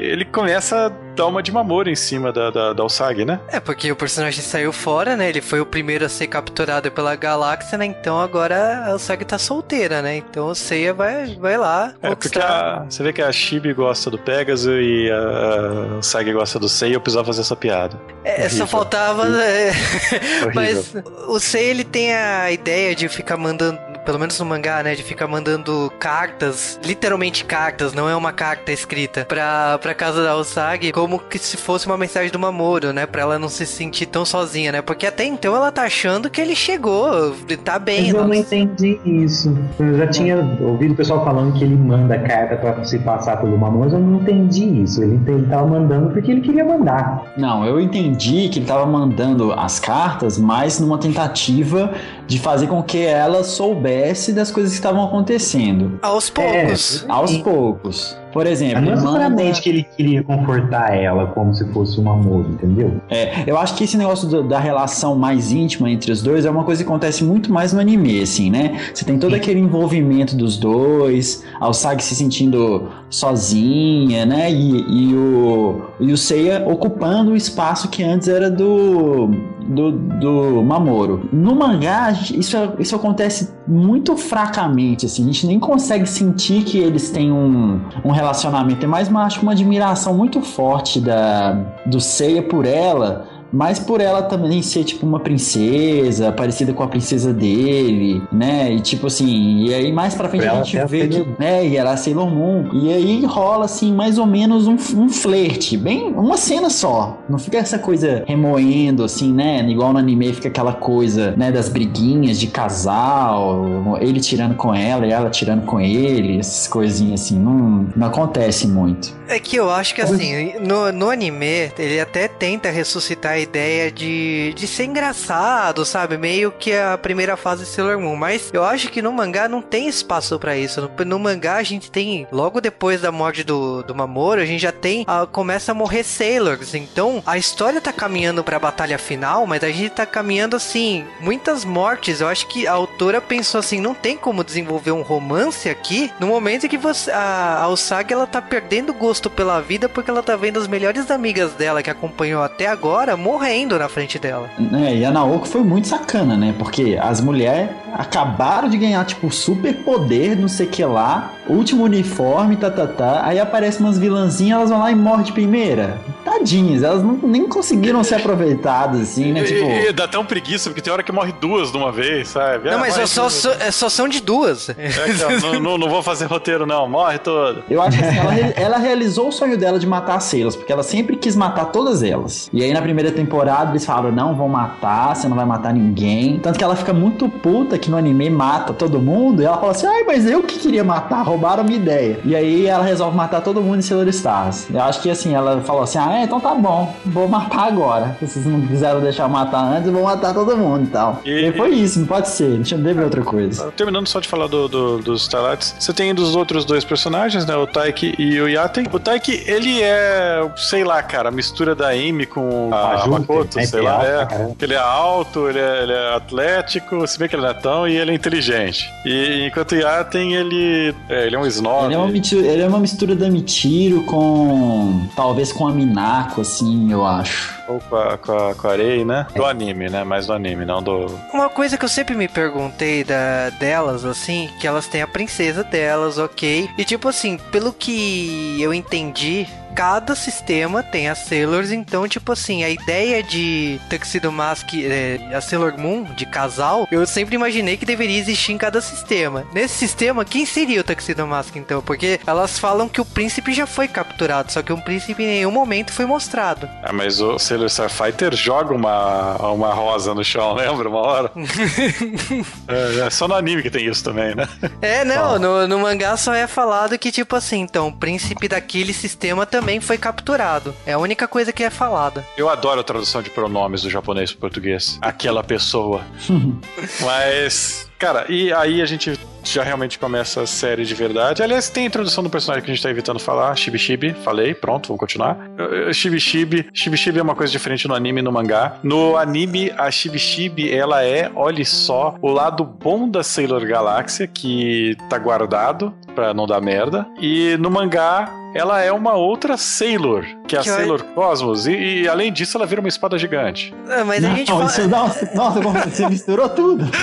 ele começa a dar uma de Mamoro em cima da, da, da Usagi, né?
É, porque o personagem saiu fora, né? Ele foi o primeiro a ser capturado pela galáxia, né? Então agora a Usagi tá solteira, né? Então o Seiya vai, vai lá
É, porque a- você vê que a Chibi gosta do Pegasus e a, a Usagi gosta do Seiya, eu precisava fazer essa piada.
É, só faltava.
Horrível. [LAUGHS]
Mas o Sei ele tem a ideia de ficar mandando, pelo menos no mangá, né? De ficar mandando cartas, literalmente cartas, não é uma carta escrita, pra, pra casa da Usagi, como que se fosse uma mensagem do Mamoro, né? Pra ela não se sentir tão sozinha, né? Porque até então ela tá achando que ele chegou, tá bem.
Mas eu não entendi isso. Eu já tinha ouvido o pessoal falando que ele manda carta pra se passar pelo Mamon, mas eu não entendi isso. Ele, ele tava mandando porque ele queria mandar.
Não, eu entendi que ele tava mandando as cartas, mas numa tentativa de fazer com que ela soubesse das coisas que estavam acontecendo.
Aos poucos.
É,
Aos poucos. Por exemplo,
Não
manda...
necessariamente que ele queria confortar ela como se fosse um amor, entendeu?
É, eu acho que esse negócio do- da relação mais íntima entre os dois é uma coisa que acontece muito mais no anime, assim, né? Você tem todo
Sim.
aquele envolvimento dos dois, a Usagi se sentindo sozinha, né? E, e o, e o Seiya ocupando o espaço que antes era do, do, do Mamoro. No mangá, isso, isso acontece muito fracamente, assim, a gente nem consegue sentir que eles têm um, um relacionamento, é mais uma, acho uma admiração muito forte da, do Seiya por ela, mas por ela também ser tipo uma princesa, parecida com a princesa dele, né? E tipo assim, e aí mais pra frente
Por
a gente vê que, é, e ela é a Sailor Moon. E aí rola assim mais ou menos um, um flerte, bem uma cena só. Não fica essa coisa remoendo assim, né? Igual no anime fica aquela coisa, né, das briguinhas de casal, ele tirando com ela e ela tirando com ele, essas coisinhas assim, não, não acontece muito.
É que eu acho que assim, no, no anime, ele até tenta ressuscitar ideia de, de ser engraçado, sabe? Meio que a primeira fase de Sailor Moon. Mas eu acho que no mangá não tem espaço pra isso. No, no mangá a gente tem, logo depois da morte do, do Mamoro, a gente já tem, ah, começa a morrer Sailors. Então a história tá caminhando pra batalha final, mas a gente tá caminhando assim, muitas mortes. Eu acho que a autora pensou assim, não tem como desenvolver um romance aqui no momento em que você, a, a Usagi ela tá perdendo gosto pela vida porque ela tá vendo as melhores amigas dela que acompanhou até agora morrendo na frente dela.
É, e a Naoko foi muito sacana, né? Porque as mulheres acabaram de ganhar, tipo, super poder, não sei o que lá, último uniforme, tá, tá, tá. Aí aparecem umas vilãzinhas, elas vão lá e morrem de primeira. Tadinhas, elas não, nem conseguiram ser aproveitadas, assim, né? Tipo.
E, e dá até um preguiça, porque tem hora que morre duas de uma vez, sabe?
não,
Ah,
mas é só, só, é só são de duas.
É que, ó, não, não, não vou fazer roteiro, não. Morre todo.
Eu acho que assim, ela, [LAUGHS] ela realizou o sonho dela de matar as Sailors, porque ela sempre quis matar todas elas. E aí na primeira temporada eles falaram: não, vão matar, você não vai matar ninguém. Tanto que ela fica muito puta que no anime mata todo mundo. E ela fala assim: ai, mas eu que queria matar, roubaram a minha ideia. E aí ela resolve matar todo mundo em Sailor Stars. Eu acho que assim, ela falou assim: ah, é, então tá bom, vou matar agora. Se vocês não quiseram deixar eu matar antes, eu vou matar todo mundo e tal.
E-
foi isso, não pode ser, eu ver outra coisa.
Terminando só de falar do, do- dos Starlights, você tem dos outros dois personagens, né? O Taiki e o Yaten. O Taiki, ele é, sei lá, cara, a mistura da Amy com a, Makoto,
né,
sei
é
lá. É. Ele é alto, ele é, ele é atlético, se bem que ele não é tão, e ele é inteligente. E enquanto o Yaten, ele é, é, ele é um snob.
Ele é, uma mistura, ele é uma mistura da Mitiro com. talvez com a Minako, assim, eu acho.
Ou com a, com a, com a Arei, né? Do anime, né? Mais do anime, não do.
Uma coisa que eu sempre me perguntei da, delas, assim, que elas têm a princesa delas, ok. E tipo assim, pelo que eu entendi, cada sistema tem as Sailors, então, tipo assim, a ideia de Tuxedo Mask, é, a Sailor Moon, de casal, eu sempre imaginei que deveria existir em cada sistema. Nesse sistema, quem seria o Tuxedo Mask, então? Porque elas falam que o príncipe já foi capturado, só que o príncipe em nenhum momento foi mostrado.
Ah, mas o Sailor Starfighter joga uma, uma rosa no chão, [LAUGHS] lembra? Uma hora? [LAUGHS] é, é só no anime que tem isso também, né?
É, não, no, no mangá só é falado que, tipo assim, então, o príncipe daquele sistema também foi capturado. É a única coisa que é falada.
Eu adoro a tradução de pronomes do japonês pro português. Aquela pessoa. [LAUGHS] Mas, cara, e aí a gente já realmente começa a série de verdade. Aliás, tem a introdução do personagem que a gente tá evitando falar, Shibi Shibi. Falei, pronto, vamos continuar. Uh, Shibi Shibi. Shibi Shibi é uma coisa diferente no anime e no mangá. No anime, a Shibi Shibi, ela é, olhe só, o lado bom da Sailor Galáxia, que tá guardado pra não dar merda. E no mangá, ela é uma outra Sailor, que é a
Que eu-
Sailor Cosmos, e, e além disso ela vira uma espada gigante.
Ah, mas a gente
Não,
fala...
isso, nossa, nossa, como você [LAUGHS] misturou tudo. [LAUGHS]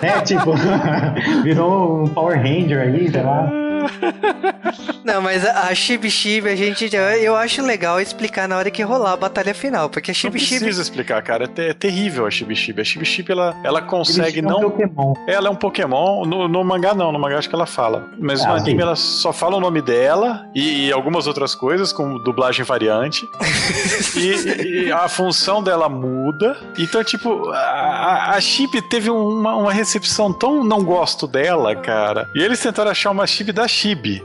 É, tipo, [LAUGHS] virou um Power Ranger aí, sei lá. [LAUGHS]
Não, mas a, Shibi, a gente já, eu acho legal explicar na hora que rolar a batalha final, porque a
Não
Shibi Shibi
precisa explicar, cara. É, é terrível a Shibi Shibi. A Shibi Shibi, ela, ela consegue
Eles tinham
não...
Pokémon.
Ela é um Pokémon. No, no mangá, não. No mangá, acho que ela fala. Mas no
Ah,
anime,
sim.
ela só fala o nome dela e, e algumas outras coisas, com dublagem variante. [LAUGHS] e, e a função dela muda. Então, tipo, a, a, Chibi teve uma, uma recepção tão não gosto dela, cara. E eles tentaram achar uma Chibi da Chibi.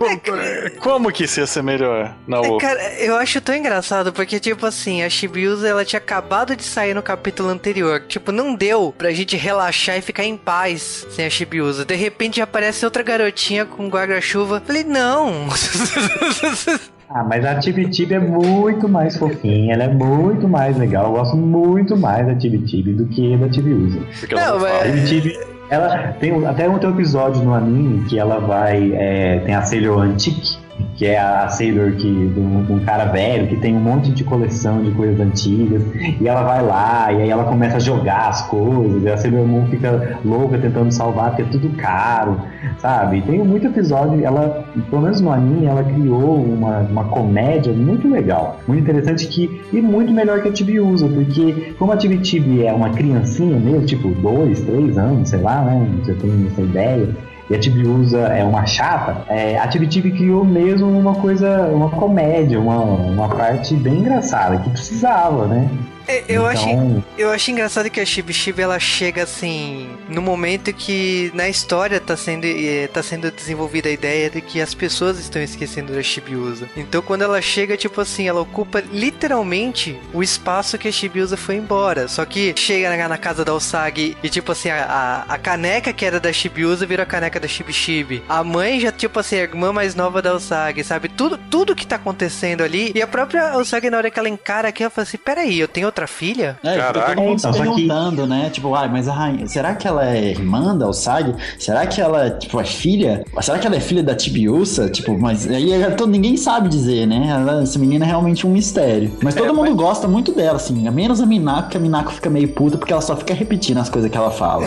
Como que isso ia ser melhor na
É,
outra?
Cara, eu acho tão engraçado, porque, tipo assim, a Shibiusa, ela tinha acabado de sair no capítulo anterior. Tipo, não deu pra gente relaxar e ficar em paz sem a Shibiusa. De repente aparece outra garotinha com guarda-chuva. Falei, não. [LAUGHS]
Ah, mas a Tibi Tibi é muito mais fofinha, ela é muito mais legal. Eu gosto muito mais da Tibi Tibi do que da Tibi Usa.
Porque ela
Não, mas-.
Ela tem até um episódio no anime que ela vai. é, tem a Sailor Antique, que é a Sailor que, de um, de um cara velho que tem um monte de coleção de coisas antigas. E ela vai lá, e aí ela começa a jogar as coisas, e a Sailor Moon fica louca tentando salvar, porque é tudo caro, sabe? Tem muito episódio, ela, pelo menos no anime, ela criou uma, uma comédia muito legal, muito interessante que, e muito melhor que a Tibi usa, porque como a Tibi Tibi é uma criancinha mesmo, tipo dois, três anos, sei lá, né? Você tem essa ideia e a Tibiusa é uma chata, é, a Tibi criou mesmo uma coisa, uma comédia, uma, uma parte bem engraçada, que precisava, né?
É, Eu achei,
Então,
eu acho engraçado que a Shibi Shibi ela chega assim no momento que na história tá sendo, eh, tá sendo desenvolvida a ideia de que as pessoas estão esquecendo da Shibiusa. Então quando ela chega, tipo assim, ela ocupa literalmente o espaço que a Shibiusa foi embora. Só que chega na, na casa da Osagi e tipo assim, a, a, a caneca que era da Shibiusa virou a caneca da Shibi Shibi. A mãe já, tipo assim, a irmã mais nova da Osagi, sabe? Tudo, tudo que tá acontecendo ali. E a própria Osagi, na hora que ela encara aqui, ela fala assim: peraí, eu tenho outra filha?
É,
Caraca.
todo mundo
Então,
se
só que-
perguntando, né? Tipo, ai, mas a rainha, será que ela é irmã da Osagi? Será que ela, tipo, é filha? Será que ela é filha da Tibiusa? Tipo, mas aí todo, ninguém sabe dizer, né? Ela- essa menina é realmente um mistério. Mas todo
É,
mundo
mas-
gosta muito dela, assim. Menos a Minako, que a Minako fica meio puta porque ela só fica repetindo as coisas que ela fala.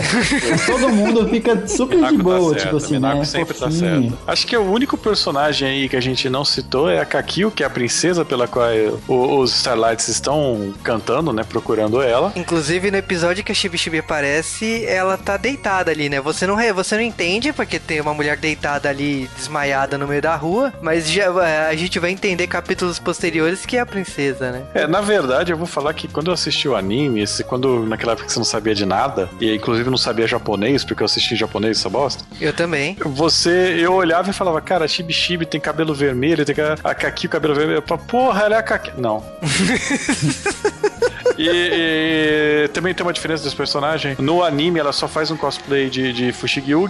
Mas [LAUGHS] todo mundo fica super de
tá
boa,
certo,
tipo assim,
Minaco
né?
sempre tá certo. Acho que o único personagem aí que a gente não citou é a Kakio, que é a princesa pela qual os Starlights estão cantando, né? Procurando ela.
Inclusive, no episódio que a Shibi aparece, ela tá deitada ali, né? Você não, você não entende porque tem uma mulher deitada ali, desmaiada no meio da rua, mas já, é, a gente vai entender capítulos posteriores que é a princesa, né?
É, na verdade, eu vou falar que quando eu assisti o anime, esse, quando naquela época você não sabia de nada, e inclusive não sabia japonês, porque eu assisti em japonês essa bosta,
Eu também.
você, eu olhava e falava, cara, a Shibi Shibi tem cabelo vermelho, tem a Kakio cabelo vermelho. Eu falava, porra, ela é a Kakio. Não. [LAUGHS] E, e também tem uma diferença desse personagem. No anime, ela só faz um cosplay de, de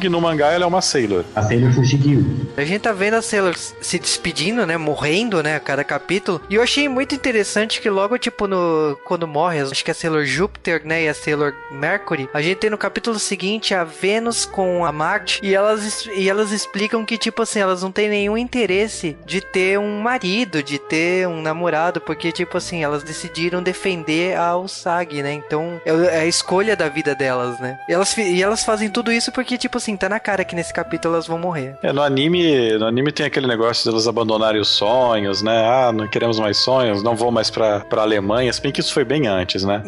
no mangá, ela é uma Sailor.
A Sailor Fushigi.
A gente tá vendo a Sailor se despedindo, né? Morrendo, né? A cada capítulo. E eu achei muito interessante que logo, tipo, no quando morre, acho que é a Sailor Júpiter, né? E a Sailor Mercury, a gente tem no capítulo seguinte a Vênus com a Marte. E elas, e elas explicam que, tipo assim, elas não têm nenhum interesse de ter um marido, de ter um namorado, porque, tipo assim, elas decidiram defender a Usagi, né? Então é é a escolha da vida delas, né? E elas, e elas fazem tudo isso porque, tipo assim, tá na cara que nesse capítulo elas vão morrer.
É, no anime, no anime tem aquele negócio de elas abandonarem os sonhos, né? Ah, não queremos mais sonhos, não vou mais pra, pra Alemanha. Se bem que isso foi bem antes, né?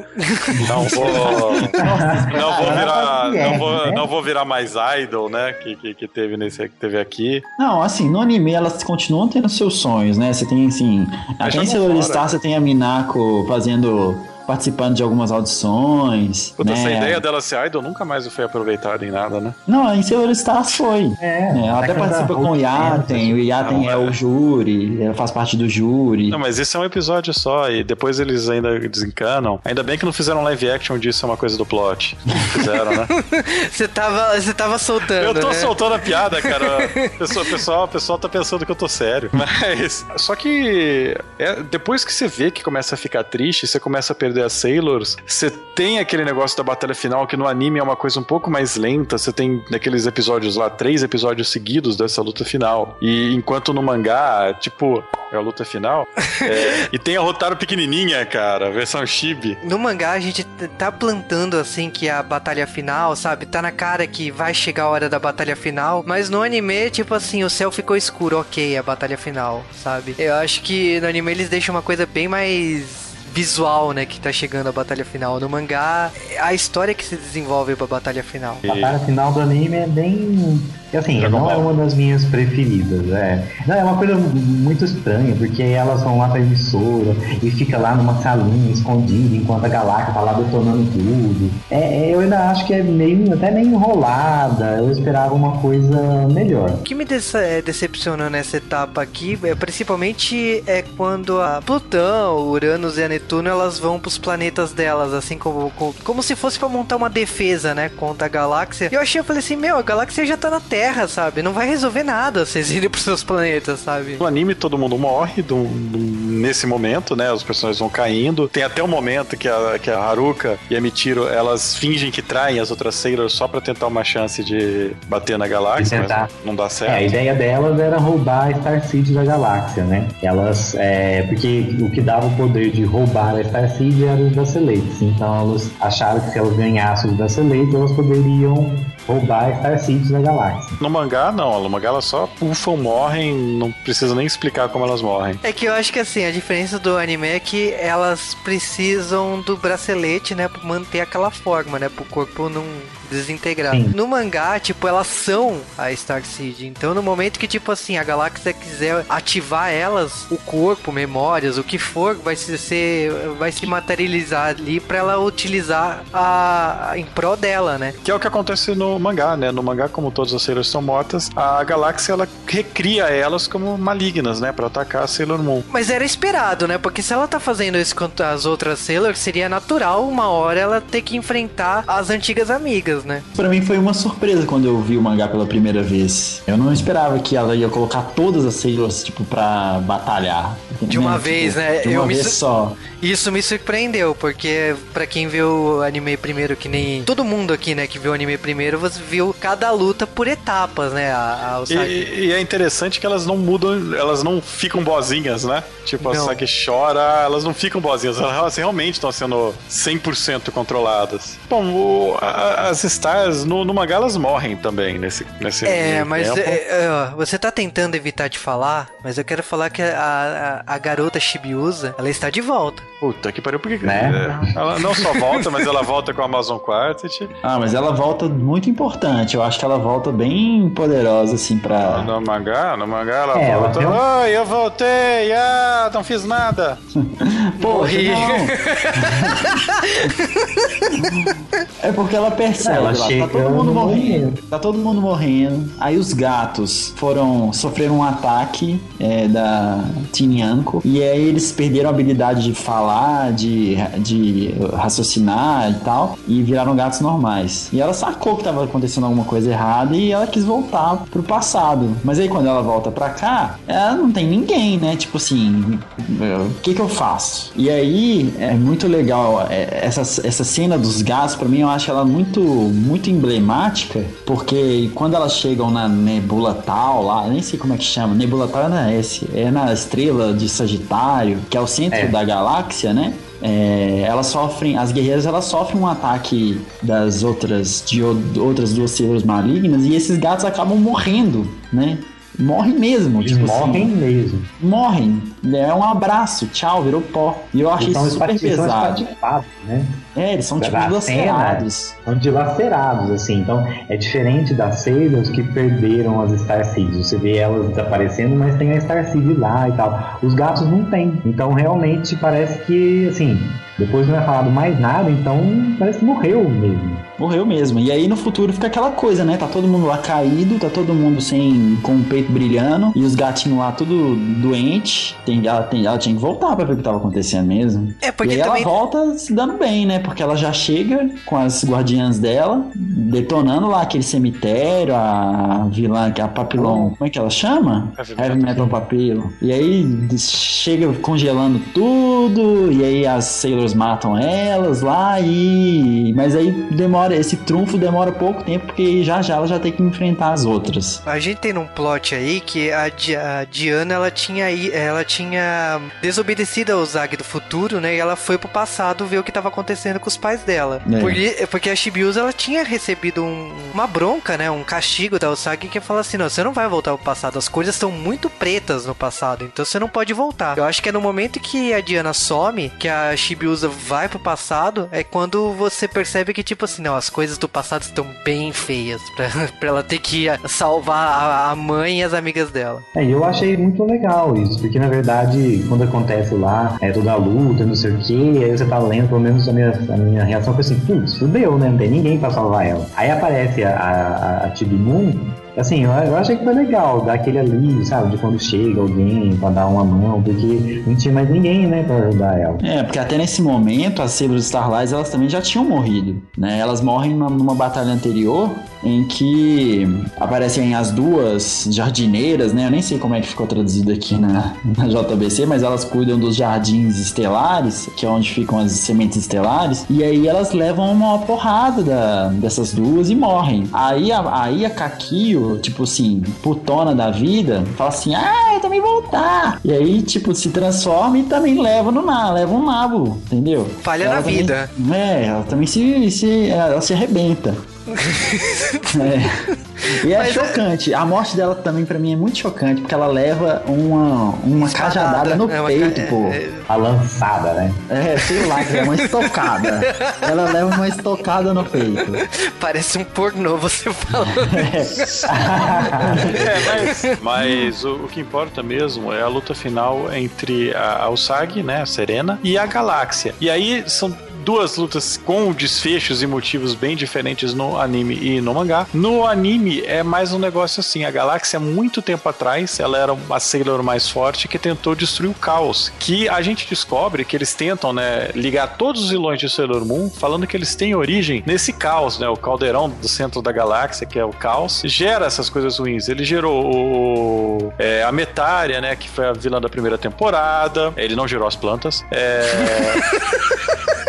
Não vou. [LAUGHS] não vou virar. Não vou, não vou virar mais idol, né? Que, que, que teve nesse que teve aqui.
Não, assim, no anime elas continuam tendo seus sonhos, né? Você tem, assim, até em
fora.
Star você tem a Minako fazendo, participando de algumas audições,
Puta,
né?
essa ideia dela ser idol nunca mais foi aproveitada em nada, né?
Não, em Sailor Stars foi.
É,
É, ela até participa com o
80,
Yaten, o Yaten é
é.
o júri, ela faz parte do júri.
Não, mas esse é um episódio só, e depois eles ainda desencanam. Ainda bem que não fizeram live action disso, é uma coisa do plot. Fizeram, né? [LAUGHS]
Você tava, você tava soltando.
Eu tô
né?
soltando a piada, cara. O pessoal, pessoal, pessoal tá pensando que eu tô sério. Mas. Só que. é, depois que você vê que começa a ficar triste, você começa a perder as Sailors, você tem aquele negócio da batalha final que no anime é uma coisa um pouco mais lenta. Você tem naqueles episódios lá, três episódios seguidos dessa luta final. E enquanto no mangá, tipo, é a luta final. [LAUGHS] é, e tem a Rotaro pequenininha, cara, versão chibi.
No mangá a gente tá plantando assim que a batalha final, sabe? Tá na cara que vai chegar a hora da batalha final, mas no anime, tipo assim, o céu ficou escuro, ok, a batalha final, sabe? Eu acho que no anime eles deixam uma coisa bem mais visual, né, que tá chegando a batalha final. No mangá, é a história que se desenvolve pra batalha final.
A batalha final do anime é bem. Assim,
Dragon
não é
Ball.
uma das minhas preferidas. É. Não, é uma coisa muito estranha, porque elas vão lá pra emissora e fica lá numa salinha escondida enquanto a Galacta tá lá detonando tudo. É, é, eu ainda acho que é meio, até meio enrolada. Eu esperava uma coisa melhor.
O que me dece- eh, decepcionou nessa etapa aqui, é, principalmente, é quando a Plutão, Uranus e a Netuno elas vão pros planetas delas, assim como, como, como se fosse pra montar uma defesa, né, contra a galáxia. E eu achei, eu falei assim, meu, a galáxia já tá na Terra, sabe? Não vai resolver nada vocês [LAUGHS] irem pros seus planetas, sabe?
No anime todo mundo morre do- do- nesse momento, né? Os personagens vão caindo. Tem até o momento que a, que a Haruka e a Michiro, elas fingem que traem as outras Sailors só pra tentar uma chance de bater na galáxia, mas não dá
É, a
certo.
ideia delas era roubar a Star City da galáxia, né? Elas, é, porque o que dava o poder de roubar a Star City era os braceletes. Então elas acharam que se elas ganhassem os braceletes, elas poderiam roubar a Star City da galáxia.
No mangá, não. No mangá elas só pufam, morrem, não precisa nem explicar como elas morrem.
É que eu acho que assim, a diferença do anime é que elas precisam do bracelete, né, pra manter aquela forma, né, pro corpo não desintegrar.
Sim.
No mangá, tipo, elas são a Star Seed. Então, no momento que, tipo assim, a galáxia quiser ativar elas, o corpo, memórias, o que for, vai se ser, vai se materializar ali pra ela utilizar a, em pró dela, né?
Que é o que acontece no mangá, né? No mangá, como todas as Sailors estão mortas, a galáxia ela recria elas como malignas, né? Pra atacar a Sailor Moon.
Mas era esperado, né? Porque se ela tá fazendo isso contra as outras Sailors, seria natural uma hora ela ter que enfrentar as antigas amigas, né?
Pra mim foi uma surpresa quando eu vi o mangá pela primeira vez. Eu não esperava que ela ia colocar todas as Sailors, tipo, pra batalhar.
De uma
Né,
vez,
tipo,
né?
De uma
Eu me
vez
su-
só.
Isso me surpreendeu, porque pra quem viu o anime primeiro, que nem todo mundo aqui, né, que viu o anime primeiro, você viu cada luta por etapas, né? A, a,
E, e é interessante que elas não mudam, elas não ficam boazinhas, né? Tipo, a
Não.
Saki chora, elas não ficam boazinhas, elas realmente estão sendo 100% controladas. Bom, o- a- as Stars, no, no mangá, elas morrem também nesse, nesse
É, mas é, é, você tá tentando evitar de falar, mas eu quero falar que a, a, a garota Shibiusa, ela está de volta.
Puta que pariu, porque
Né?
é, ela não só volta, mas ela volta com a Amazon Quartet.
Ah, mas ela volta muito importante. Eu acho que ela volta bem poderosa, assim, pra.
No mangá, no mangá ela
É, ela
volta. Oi, eu voltei! Ah, não fiz nada! [LAUGHS]
Morri.
não. [LAUGHS] É porque ela percebe,
Ela
lá, tá
chega
todo mundo morrendo. Tá todo mundo morrendo. Aí os gatos foram sofreram um ataque é, da Tinyanko. E aí eles perderam a habilidade de falar, de, de raciocinar e tal. E viraram gatos normais. E ela sacou que tava acontecendo alguma coisa errada e ela quis voltar pro passado. Mas aí quando ela volta pra cá, ela não tem ninguém, né? Tipo assim, o que que eu faço? E aí é muito legal é, essa, essa cena dos gatos, pra mim eu acho ela muito muito emblemática, porque quando elas chegam na nebula tal lá, nem sei como é que chama, nebula tal é na S, é na estrela de Sagitário, que é o centro
É.
da galáxia, né? É, elas sofrem, as guerreiras elas sofrem um ataque das outras de outras duas células malignas e esses gatos acabam morrendo, né? Morrem mesmo,
Eles
tipo
morrem
assim,
mesmo.
morrem. É um abraço, tchau, virou pó. E eu achei isso super
espati- são
pesado.
né?
É, eles são tipo dilacerados.
São dilacerados, assim. Então, é diferente das Sailors que perderam as Starseeds. Você vê elas desaparecendo, mas tem a Starseed lá e tal. Os gatos não tem. Então, realmente, parece que, assim, depois não é falado mais nada, então parece que morreu mesmo.
Morreu mesmo. E aí no futuro fica aquela coisa, né? Tá todo mundo lá caído, tá todo mundo sem com o peito brilhando e os gatinhos lá tudo doente. Tem, ela, tem, ela tinha que voltar pra ver o que tava acontecendo mesmo.
É, porque
e aí
também.
ela volta se dando bem, né? Porque ela já chega com as guardiãs dela, detonando lá aquele cemitério, a vilã, que é a Papillon. Como é que ela chama?
Heavy
Heavy Metal Papillon. E aí chega congelando tudo, e aí as Sailors matam elas lá, e. Mas aí demora, esse trunfo demora pouco tempo, porque já já ela já tem que enfrentar as outras.
A gente tem num plot aí que a, Di- a Diana ela tinha ela tinha desobedecido ao Zag do futuro, né? E ela foi pro passado ver o que tava acontecendo com os pais dela.
É.
Porque, porque a Shibiusa ela tinha recebido um- uma bronca, né? Um castigo da Usagi que fala assim: não, você não vai voltar pro passado. As coisas estão muito pretas no passado, então você não pode voltar. Eu acho que é no momento que a Diana some, que a Shibiusa vai pro passado, é quando você percebe que, tipo assim, não, as coisas do passado estão bem feias pra, [LAUGHS] pra ela ter que salvar a, a mãe e as amigas dela.
É, e eu achei muito legal isso, porque na verdade, quando acontece lá, é toda a luta, não sei o que, aí você tá lendo, pelo menos a minha, a minha reação foi assim, putz, fudeu, né? Não tem ninguém pra salvar ela. Aí aparece a, a, a Tibi Moon, assim, eu, eu achei que foi legal, dar aquele alívio, sabe, de quando chega alguém pra dar uma mão, porque não tinha mais ninguém, né, pra ajudar ela.
É, porque até nesse momento as Sailors Starlights elas também já tinham morrido, né? Elas morrem numa, numa batalha anterior em que aparecem as duas jardineiras, né? Eu nem sei como é que ficou traduzido aqui na, na JBC, mas elas cuidam dos jardins estelares, que é onde ficam as sementes estelares, e aí elas levam uma porrada da- dessas duas e morrem. Aí a, aí a Kakio, tipo assim, putona da vida, fala assim: ah, eu também vou voltar. E aí, tipo, se transforma e também leva no na, leva um nabo, entendeu?
Falha
Ela
na
também-
vida.
É, ela também se, se ela se arrebenta. [LAUGHS] É. E é
Mas é-
chocante. A morte dela também pra mim é muito chocante, porque ela leva uma, uma
Espadada.
cajadada no
É
peito,
ca-
pô.
é-
A lançada, né?
É, sei lá, é uma estocada. ela leva uma estocada no peito.
Parece um pornô você falando. [LAUGHS]
É, mas, mas o, o que importa mesmo é a luta final entre a, a Usagi, né, a Serena, e a Galáxia. E aí são duas lutas com desfechos e motivos bem diferentes no anime e no mangá. No anime é mais um negócio assim, a Galáxia muito tempo atrás, ela era uma Sailor mais forte que tentou destruir o caos, que a gente descobre que eles tentam, né, ligar todos os vilões de Sailor Moon, falando que eles têm origem nesse caos, né, o caldeirão do centro da galáxia, que é o caos, gera essas coisas ruins. Ele gerou o, é, a Metária, né, que foi a vilã da primeira temporada. Ele não gerou as plantas. É... [LAUGHS]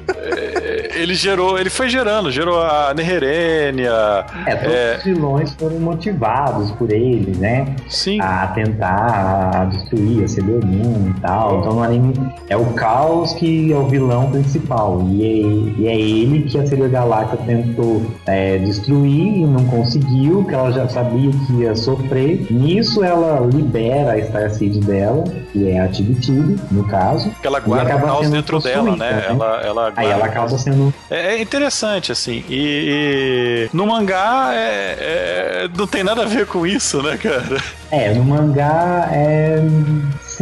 ele gerou, ele foi gerando, gerou a Neherênia.
É, todos
É.
os vilões foram motivados por ele, né?
Sim.
A tentar a destruir a Moon e tal. Então no anime é o caos que é o vilão principal. E é, e é ele que a Sailor Galáctica tentou é, destruir e não conseguiu, que ela já sabia que ia sofrer. Nisso ela libera a Starseed dela, que é a Tibi no caso.
Porque ela guarda o caos dentro dela, né?
né?
Ela, ela
Aí ela acaba sendo
É, é interessante, assim. E, e no mangá é, é- não tem nada a ver com isso, né, cara?
É, no mangá é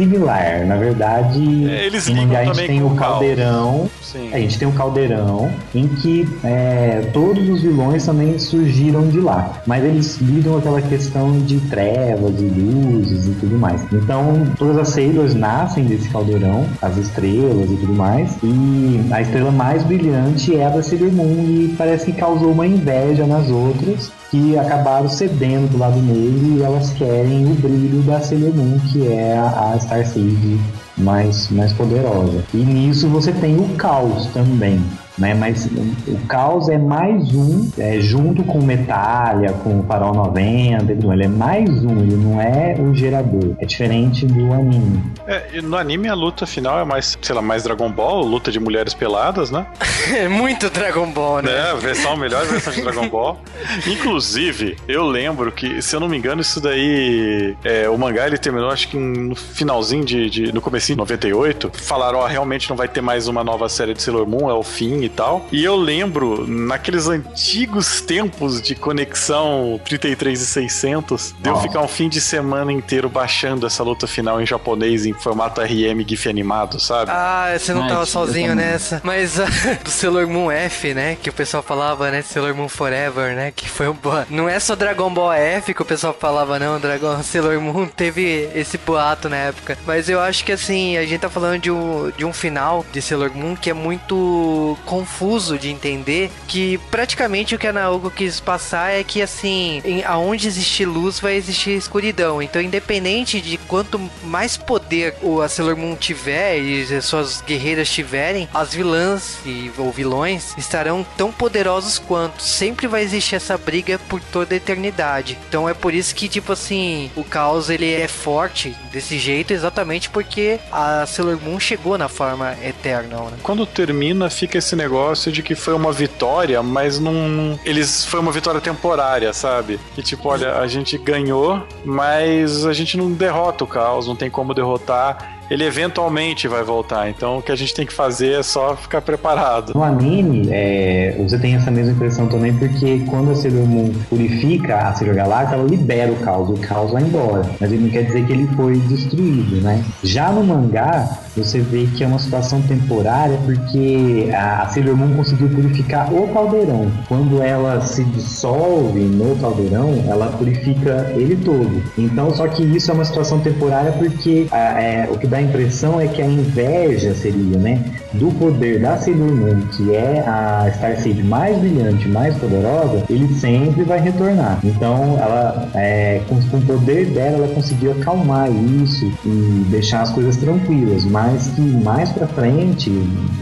similar. Na verdade,
É, eles ligam
mangá a gente tem o
o
caldeirão.
Sim.
A gente tem um caldeirão em que é, todos os vilões também surgiram de lá. Mas eles lidam com aquela questão de trevas e luzes e tudo mais. Então, todas as Sailors nascem desse caldeirão, as estrelas e tudo mais. E a estrela mais brilhante é a da Sailor Moon e parece que causou uma inveja nas outras que acabaram cedendo do lado negro e elas querem o brilho da Sailor Moon, que é a, a Star Seed mais, mais poderosa. E nisso você tem o caos também. Né? Mas o caos é mais um, é, junto com o Metallia, com o Farol 90, entendeu? ele é mais um, ele não é o gerador. É diferente do anime.
É, no anime a luta final é mais, sei lá, mais Dragon Ball, luta de mulheres peladas, né? [LAUGHS]
É muito Dragon Ball, né?
É, a versão, a melhor versão de Dragon Ball. [LAUGHS] Inclusive, eu lembro que, se eu não me engano, isso daí. é, o mangá ele terminou, acho que no finalzinho de. de- no comecinho de 98. Falaram, ó, realmente não vai ter mais uma nova série de Sailor Moon, é o fim e tal. E eu lembro, naqueles antigos tempos de conexão 33 e 600, de eu
Nossa.
ficar um fim de semana inteiro baixando essa luta final em japonês, em formato RM GIF animado, sabe?
Ah, você não
Mas,
tava sozinho nessa. Mas ah, [LAUGHS] do Sailor Moon F, né? Que o pessoal falava, né? Sailor Moon Forever, né? Que foi um boa. Não é só Dragon Ball F que o pessoal falava, não. Dragon [LAUGHS] Sailor Moon teve esse boato na época. Mas eu acho que assim, a gente tá falando de um, de um final de Sailor Moon que é muito confuso de entender. Que praticamente o que a Naoko quis passar é que assim, em, aonde existe luz vai existir escuridão. Então, independente de quanto mais poder o a Sailor Moon tiver e as suas guerreiras tiverem, as vilãs e, ou vilões estarão tão poderosos quanto. Sempre vai existir essa briga por toda a eternidade. Então é por isso que, tipo assim, o caos ele é forte desse jeito exatamente porque a Sailor Moon chegou na forma Eternal, né?
Quando termina, fica esse negócio de que foi uma vitória, mas não. Eles. Foi uma vitória temporária, sabe? Que tipo, olha, a gente ganhou, mas a gente não derrota o caos, não tem como derrotar. Ele eventualmente vai voltar. Então o que a gente tem que fazer é só ficar preparado.
No anime, é, você tem essa mesma impressão também, porque quando a Moon purifica a Sailor Galáctica, ela libera o caos, o caos vai embora. Mas ele não quer dizer que ele foi destruído, né? Já no mangá, você vê que é uma situação temporária, porque a Sailor Moon conseguiu purificar o caldeirão. Quando ela se dissolve no caldeirão, ela purifica ele todo. Então, só que isso é uma situação temporária porque é, o que dá a impressão é que a inveja seria, né, do poder da Sailor Moon, que é a Starseed mais brilhante, mais poderosa, ele sempre vai retornar. Então, ela, é, com, com o poder dela, ela conseguiu acalmar isso e deixar as coisas tranquilas, mas que mais pra frente,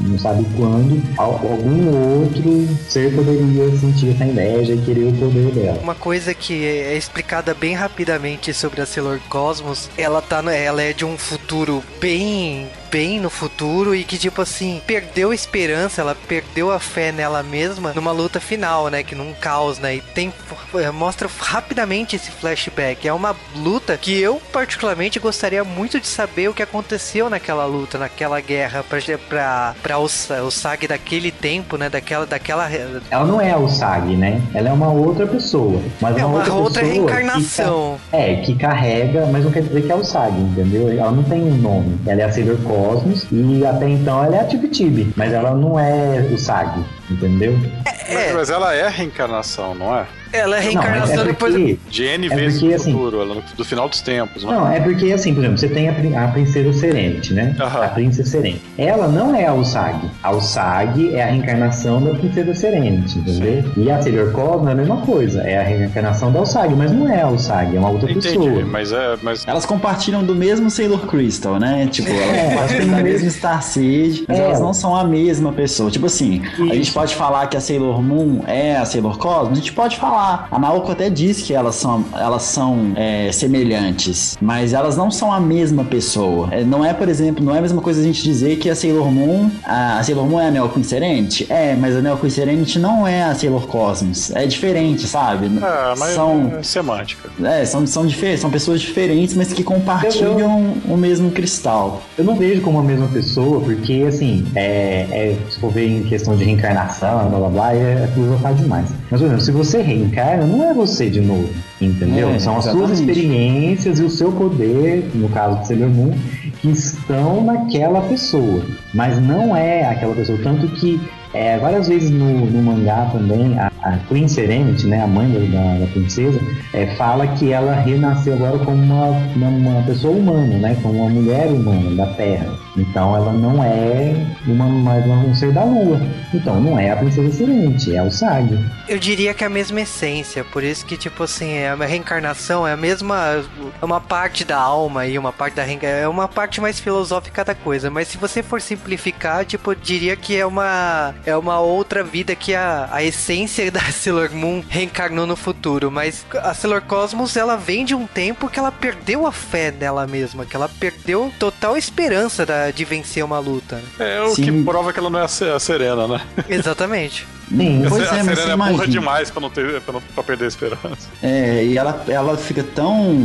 não sabe quando, al- algum outro ser poderia sentir essa inveja e querer o poder dela.
Uma coisa que é explicada bem rapidamente sobre a Sailor Cosmos, ela tá ela é de um futuro bem bem no futuro e que tipo assim, perdeu a esperança, ela perdeu a fé nela mesma numa luta final, né, que num caos, né? E tem eh, mostra rapidamente esse flashback. É uma luta que eu particularmente gostaria muito de saber o que aconteceu naquela luta, naquela guerra pra para para o, o Sag daquele tempo, né, daquela daquela
Ela não é a Usagi, né? Ela é uma outra pessoa. Mas
é uma outra
pessoa
reencarnação.
Que, é, que carrega, mas não quer dizer que é a Usagi, entendeu? Ela não tem um nome. Ela é a Sailor Cosmos e até então ela é a Tibi-Tibi, mas ela não é Usagi, entendeu?
Mas, mas ela é a reencarnação, não é?
Ela é
Não, é,
reencarnação
é
depois
porque,
De N
É
vezes
porque,
no
assim-
futuro, ela do final dos tempos, não é?
Não, é porque assim, por exemplo, você tem a, a princesa Serenity, né?
Aham.
A princesa Serenity. Ela não é a Usagi. A Usagi é a reencarnação da princesa Serenity, entendeu? E a Sailor Cosmos é a mesma coisa. É a reencarnação da Usagi, mas não é a Usagi, é uma outra
Entendi,
pessoa.
mas é. Mas
Elas compartilham do mesmo Sailor Crystal, né? Tipo, elas
É,
compartilham
elas
da
têm
mesma Starseed, mas
É.
elas não são a mesma pessoa. Tipo assim, a
Isso.
gente pode falar que a Sailor Moon é a Sailor Cosmos? A gente pode falar. A Naoko até diz que elas são, elas são é, semelhantes, mas elas não são a mesma pessoa. É, não é, por exemplo, não é a mesma coisa a gente dizer que a Sailor Moon, a, a Sailor Moon é a Neo Queen Serenity? É, mas a Neo Queen Serenity não é a Sailor Cosmos. É diferente, sabe?
Ah, mas
são,
é semântica.
é, são, são, difer são pessoas diferentes, mas que compartilham o mesmo cristal.
Eu não vejo como a mesma pessoa, porque, assim, é, é, se for ver em questão de reencarnação, blá blá blá, é, é filosofar demais. Mas, por exemplo, se você reencarna, não é você de novo, entendeu?
É,
São as suas experiências e o seu poder, no caso do Sailor Moon, que estão naquela pessoa. Mas não é aquela pessoa. Tanto que é, várias vezes no, no mangá também, a, a Queen Serenity, né, a mãe da, da, princesa, é, fala que ela renasceu agora como uma, uma, uma pessoa humana, né, como uma mulher humana da Terra. Então ela não é uma, mais um ser da Lua. Então não é a princesa Serenity, é o Sag.
Eu diria que é a mesma essência, por isso que, tipo assim, é a reencarnação é a mesma. É uma parte da alma e uma parte da reencarnação. É uma parte mais filosófica da coisa. Mas se você for simplificar, tipo, eu diria que é uma. É uma outra vida que a, a essência da Sailor Moon reencarnou no futuro. Mas a Sailor Cosmos, ela vem de um tempo que ela perdeu a fé nela mesma, que ela perdeu total esperança da, de vencer uma luta.
É o
Sim.
que prova que ela não é a Serena, né?
Exatamente. [LAUGHS]
Pois
a
é, mas você
é burra
imagina.
demais pra, não ter, pra, não, pra perder a esperança.
É, e ela, ela fica tão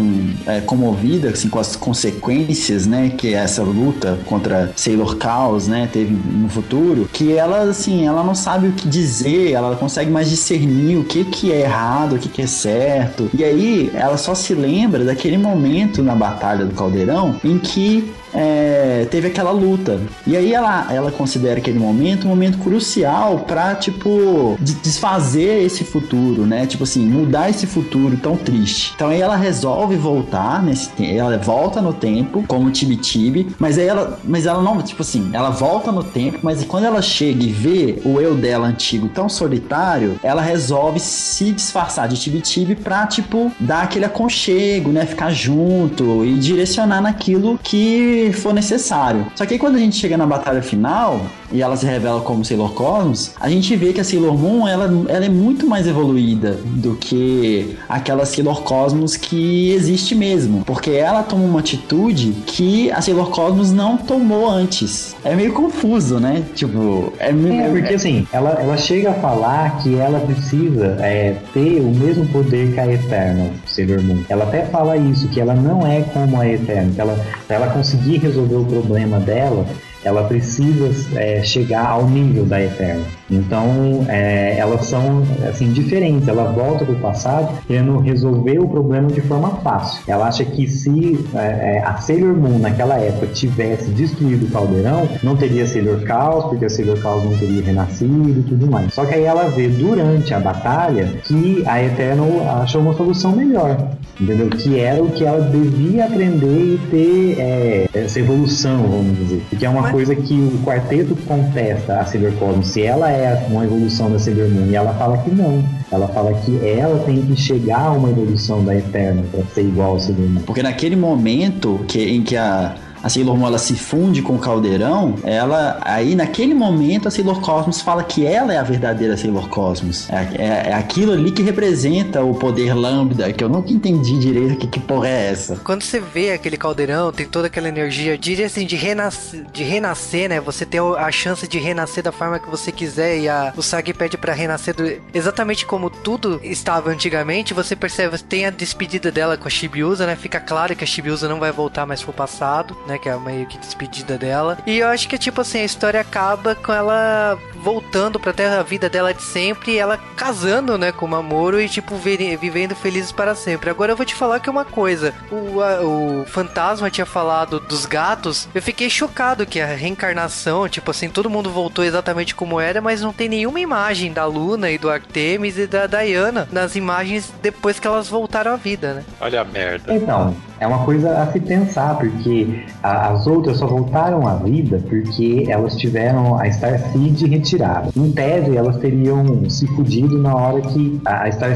é, comovida assim, com as consequências, né, que essa luta contra Sailor Chaos, né, teve no futuro, que ela, assim, ela não sabe o que dizer, ela não consegue mais discernir o que que é errado, o que que é certo. E aí, ela só se lembra daquele momento na Batalha do Caldeirão em que é, teve aquela luta. E aí ela, ela considera aquele momento um momento crucial pra, tipo, de- desfazer esse futuro, né? Tipo assim, mudar esse futuro tão triste. Então aí ela resolve voltar nesse. Ela volta no tempo, como Tibi Tibi, mas aí ela. Mas ela não, tipo assim, ela volta no tempo, mas quando ela chega e vê o eu dela antigo tão solitário, ela resolve se disfarçar de Tibi Tibi pra, tipo, dar aquele aconchego, né? Ficar junto e direcionar naquilo que for necessário. Só que aí quando a gente chega na batalha final e ela se revela como Sailor Cosmos, a gente vê que a Sailor Moon ela, ela é muito mais evoluída do que aquela Sailor Cosmos que existe mesmo. Porque ela toma uma atitude que a Sailor Cosmos não tomou antes. É meio confuso, né? Tipo, é meio.
É, porque assim, ela, ela chega a falar que ela precisa é, ter o mesmo poder que a Eternal, Sailor Moon. Ela até fala isso, que ela não é como a Eternal, que ela, pra ela conseguir resolver o problema dela, ela precisa é, chegar ao nível da Eternal. Então, é, elas são assim diferentes. Ela volta do passado querendo resolver o problema de forma fácil. Ela acha que se é, é, a Sailor Moon naquela época tivesse destruído o caldeirão, não teria Sailor Chaos, porque a Sailor Chaos não teria renascido e tudo mais. Só que aí ela vê durante a batalha que a Eternal achou uma solução melhor. Entendeu? Que era o que ela devia aprender e ter é, essa evolução, vamos dizer. Porque é uma
Mas-
coisa que o quarteto contesta a Sailor Cosmos. Se ela é uma evolução da Sailor Moon, e ela fala que não. Ela fala que ela tem que chegar a uma evolução da Eterna para ser igual ao Sailor Moon.
Porque naquele momento que, em que a, a Sailor Moon ela se funde com o caldeirão, ela aí naquele momento a Sailor Cosmos fala que ela é a verdadeira Sailor Cosmos. É, é- é aquilo ali que representa o poder lambda, que eu nunca entendi direito que, que porra é essa.
Quando você vê aquele caldeirão, tem toda aquela energia, eu diria assim, de renascer, de renascer, né? Você tem a chance de renascer da forma que você quiser e a, o Sag pede pra renascer do- exatamente como tudo estava antigamente. Você percebe, tem a despedida dela com a Shibiusa, né? Fica claro que a Shibiusa não vai voltar mais pro passado, né? Que é meio que despedida dela. E eu acho que, tipo assim, a história acaba com ela voltando pra ter a vida dela de sempre e ela casando, né, com o Mamoru e, tipo, vivendo felizes para sempre. Agora eu vou te falar que uma coisa, o, a- o fantasma tinha falado dos gatos, eu fiquei chocado que a reencarnação, tipo assim, todo mundo voltou exatamente como era, mas não tem nenhuma imagem da Luna e do Artemis e da Diana nas imagens depois que elas voltaram à vida, né?
Olha a merda.
Então, é uma coisa a se pensar, porque a- as outras só voltaram à vida porque elas tiveram a Star retirada. Em tese, elas teriam se fudido na hora que a a Star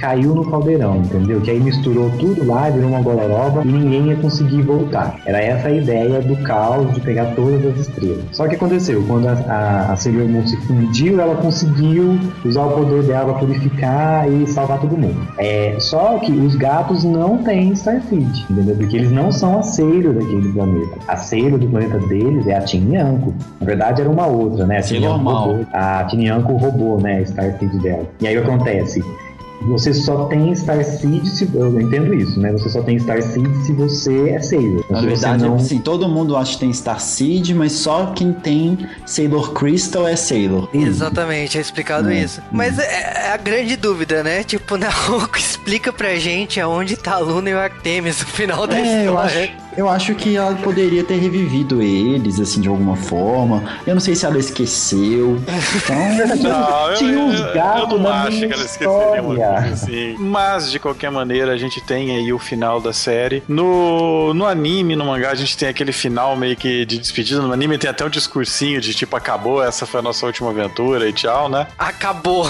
caiu no caldeirão, entendeu? Que aí misturou tudo lá, virou uma gororoba e ninguém ia conseguir voltar. Era essa a ideia do caos de pegar todas as estrelas. Só que aconteceu, quando a, a, a Sailor Moon se fundiu, ela conseguiu usar o poder dela pra purificar e salvar todo mundo. É, só que os gatos não têm Starseed, entendeu? Porque eles não são a Sailor daquele planeta. A do planeta deles é a Tinyanko. Na verdade, era uma outra, né? A
Mal.
roubou, a roubou, né, a Starseed dela. E aí o que acontece? Você só tem Starseed se. Eu entendo isso, né? Você só tem Starseed se você é Sailor.
Na verdade,
você não...
assim, todo mundo acha que tem Star Seed, mas só quem tem Sailor Crystal é Sailor.
Exatamente, é explicado
Hum.
isso. Mas é, é a grande dúvida, né? Tipo, [LAUGHS] Naoko explica pra gente aonde tá a Luna e o Artemis no final da
É, eu
história.
acho, eu acho que ela poderia ter revivido eles, assim, de alguma forma. Eu não sei se ela esqueceu. Então, [LAUGHS]
Não, eu,
Tinha uns
eu- eu
gatos
não
na
acho que ela esqueceria uma
história.
coisa assim. Mas, de qualquer maneira, a gente tem aí o final da série. No, no anime, no mangá, a gente tem aquele final meio que de despedida. No anime tem até um discursinho de tipo, acabou, essa foi a nossa última aventura e tchau, né?
Acabou.